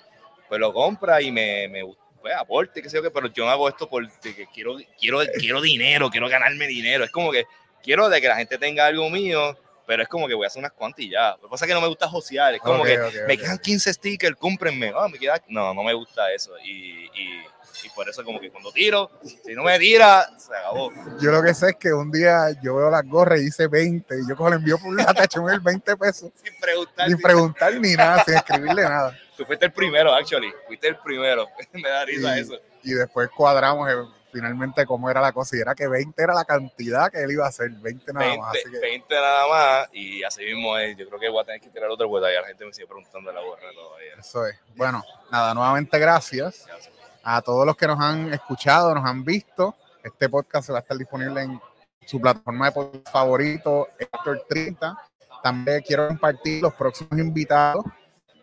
Speaker 2: pues lo compra y me, me pues, aporte, qué sé yo qué, pero yo no hago esto porque quiero, quiero, quiero dinero, quiero ganarme dinero. Es como que quiero de que la gente tenga algo mío, pero es como que voy a hacer unas cuantas y ya. Lo que pasa es que no me gusta josear, es como que me
Speaker 1: ok.
Speaker 2: quedan 15 stickers, cómprenme. Ah, me queda... No, no me gusta eso. Y, y, y por eso como que cuando tiro, si no me tira, se acabó.
Speaker 1: yo lo que sé es que un día yo veo las gorras y dice 20 y yo cojo le envío por la el 20 pesos
Speaker 2: Sin preguntar.
Speaker 1: sin preguntar ni nada, sin escribirle nada.
Speaker 2: Tú fuiste el primero, actually. Fuiste el primero. me da risa
Speaker 1: Y-
Speaker 2: eso.
Speaker 1: Y después cuadramos, eh, finalmente cómo era la cosa y era que 20 era la cantidad que él iba a hacer, 20 nada
Speaker 2: 20,
Speaker 1: más. Así que
Speaker 2: 20 nada más y así mismo es. Yo creo que voy a tener que tirar otro porque la gente me sigue preguntando la gorra todavía.
Speaker 1: eso es. Bueno, nada, nuevamente gracias a todos los que nos han escuchado, nos han visto. Este podcast va a estar disponible en su plataforma de podcast favorito, Héctor 30. También quiero compartir los próximos invitados.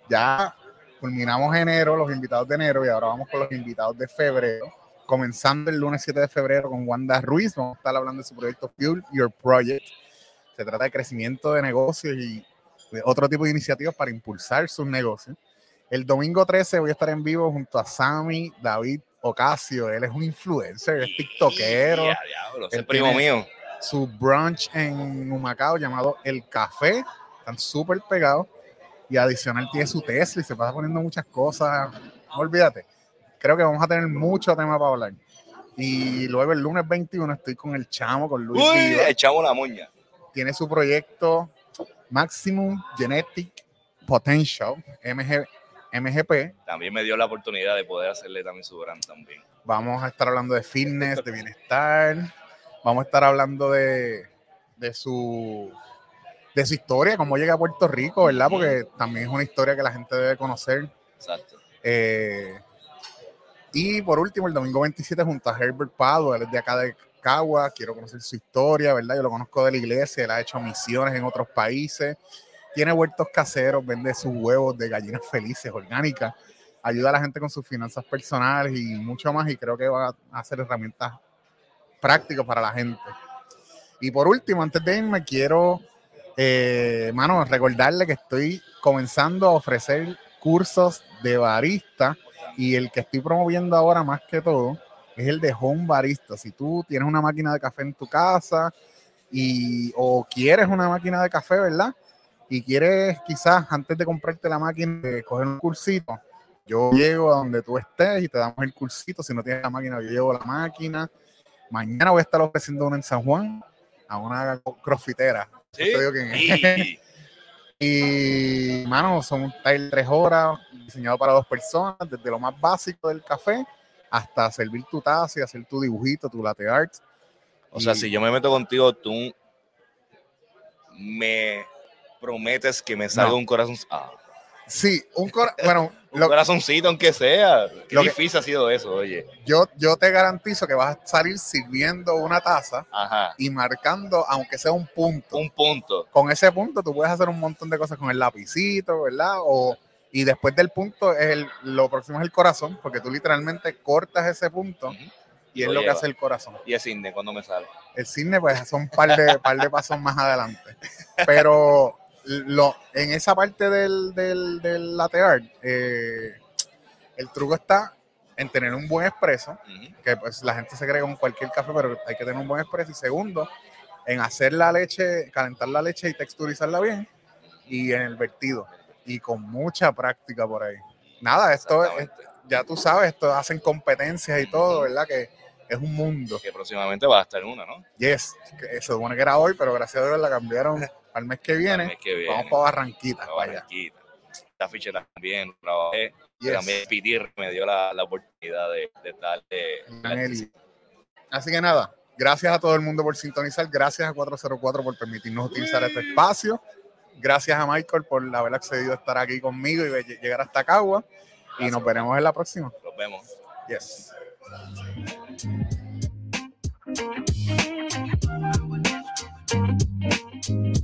Speaker 1: Ya culminamos enero, los invitados de enero, y ahora vamos con los invitados de febrero. Comenzando el lunes 7 de febrero con Wanda Ruiz, vamos a estar hablando de su proyecto Fuel Your Project. Se trata de crecimiento de negocios y de otro tipo de iniciativas para impulsar sus negocios. El domingo 13 voy a estar en vivo junto a Sammy David Ocasio. Él es un influencer, es tiktokero.
Speaker 2: Ya, diablo, es primo mío.
Speaker 1: Su brunch en Humacao llamado El Café. Están súper pegados. Y adicional tiene su Tesla y se pasa poniendo muchas cosas. No olvídate. Creo que vamos a tener mucho tema para hablar. Y luego el lunes 21 estoy con el chamo, con Luis
Speaker 2: Uy,
Speaker 1: Viva.
Speaker 2: echamos la moña.
Speaker 1: Tiene su proyecto Maximum Genetic Potential, MG, MGP.
Speaker 2: También me dio la oportunidad de poder hacerle también su brand también.
Speaker 1: Vamos a estar hablando de fitness, de bienestar. Vamos a estar hablando de, de su de su historia, cómo llega a Puerto Rico, ¿verdad? Porque también es una historia que la gente debe conocer.
Speaker 2: Exacto.
Speaker 1: Eh, y por último, el domingo 27 junto a Herbert Pado, él es de acá de Cagua, quiero conocer su historia, ¿verdad? Yo lo conozco de la iglesia, él ha hecho misiones en otros países, tiene huertos caseros, vende sus huevos de gallinas felices, orgánicas, ayuda a la gente con sus finanzas personales y mucho más, y creo que va a hacer herramientas prácticas para la gente. Y por último, antes de irme, quiero, eh, recordarle que estoy comenzando a ofrecer cursos de barista y el que estoy promoviendo ahora más que todo es el de home barista. Si tú tienes una máquina de café en tu casa y o quieres una máquina de café, ¿verdad? Y quieres quizás antes de comprarte la máquina eh, coger un cursito, yo llego a donde tú estés y te damos el cursito. Si no tienes la máquina, yo llevo la máquina. Mañana voy a estar ofreciendo una en San Juan a una crossfitera.
Speaker 2: Sí.
Speaker 1: Te digo quién es.
Speaker 2: Y-
Speaker 1: Y, mano, son un taller tres horas, diseñado para dos personas, desde lo más básico del café hasta servir tu taza y hacer tu dibujito, tu latte art.
Speaker 2: O sea, si yo me meto contigo, tú me prometes que me salga
Speaker 1: No.
Speaker 2: un corazón. ah,
Speaker 1: Sí, un cora- bueno,
Speaker 2: un
Speaker 1: lo-
Speaker 2: corazoncito, aunque sea. Qué
Speaker 1: Lo que-
Speaker 2: difícil ha sido eso, oye.
Speaker 1: yo, yo te garantizo que vas a salir sirviendo una taza
Speaker 2: Ajá.
Speaker 1: y marcando, aunque sea un punto.
Speaker 2: Un punto.
Speaker 1: Con ese punto tú puedes hacer un montón de cosas con el lapicito, ¿verdad? O, y después del punto, es el, lo próximo es el corazón, porque tú literalmente cortas ese punto
Speaker 2: Ujú.
Speaker 1: y es
Speaker 2: Lo
Speaker 1: lo que hace el corazón.
Speaker 2: Y el cine, cuando me sale.
Speaker 1: El cine, pues son un par de, par de pasos más adelante. Pero lo, en esa parte del, del, del latte art, eh, el truco está en tener un buen expreso, que pues la gente se cree con cualquier café, pero hay que tener un buen expreso. Y segundo, en hacer la leche, calentar la leche y texturizarla bien, y en el vertido. Y con mucha práctica por ahí. Nada, esto es, ya tú sabes, esto hacen competencias y todo, ¿verdad? Que es un mundo.
Speaker 2: Que próximamente va a estar una, ¿no?
Speaker 1: Yes, se supone que era hoy, pero gracias a Dios la cambiaron al mes que viene.
Speaker 2: mes que viene.
Speaker 1: Vamos para Barranquita,
Speaker 2: para. Barranquita. Esta ficha también trabajé.
Speaker 1: Yes.
Speaker 2: También Pitir me dio la, la oportunidad de, de estar de,
Speaker 1: Angeli. Así que nada, gracias a todo el mundo por sintonizar, gracias a 404 por permitirnos utilizar este espacio, gracias a Michael por haber accedido a estar aquí conmigo y llegar hasta Cagua. Y nos veremos en la próxima.
Speaker 2: Nos vemos.
Speaker 1: Yes. Thank you.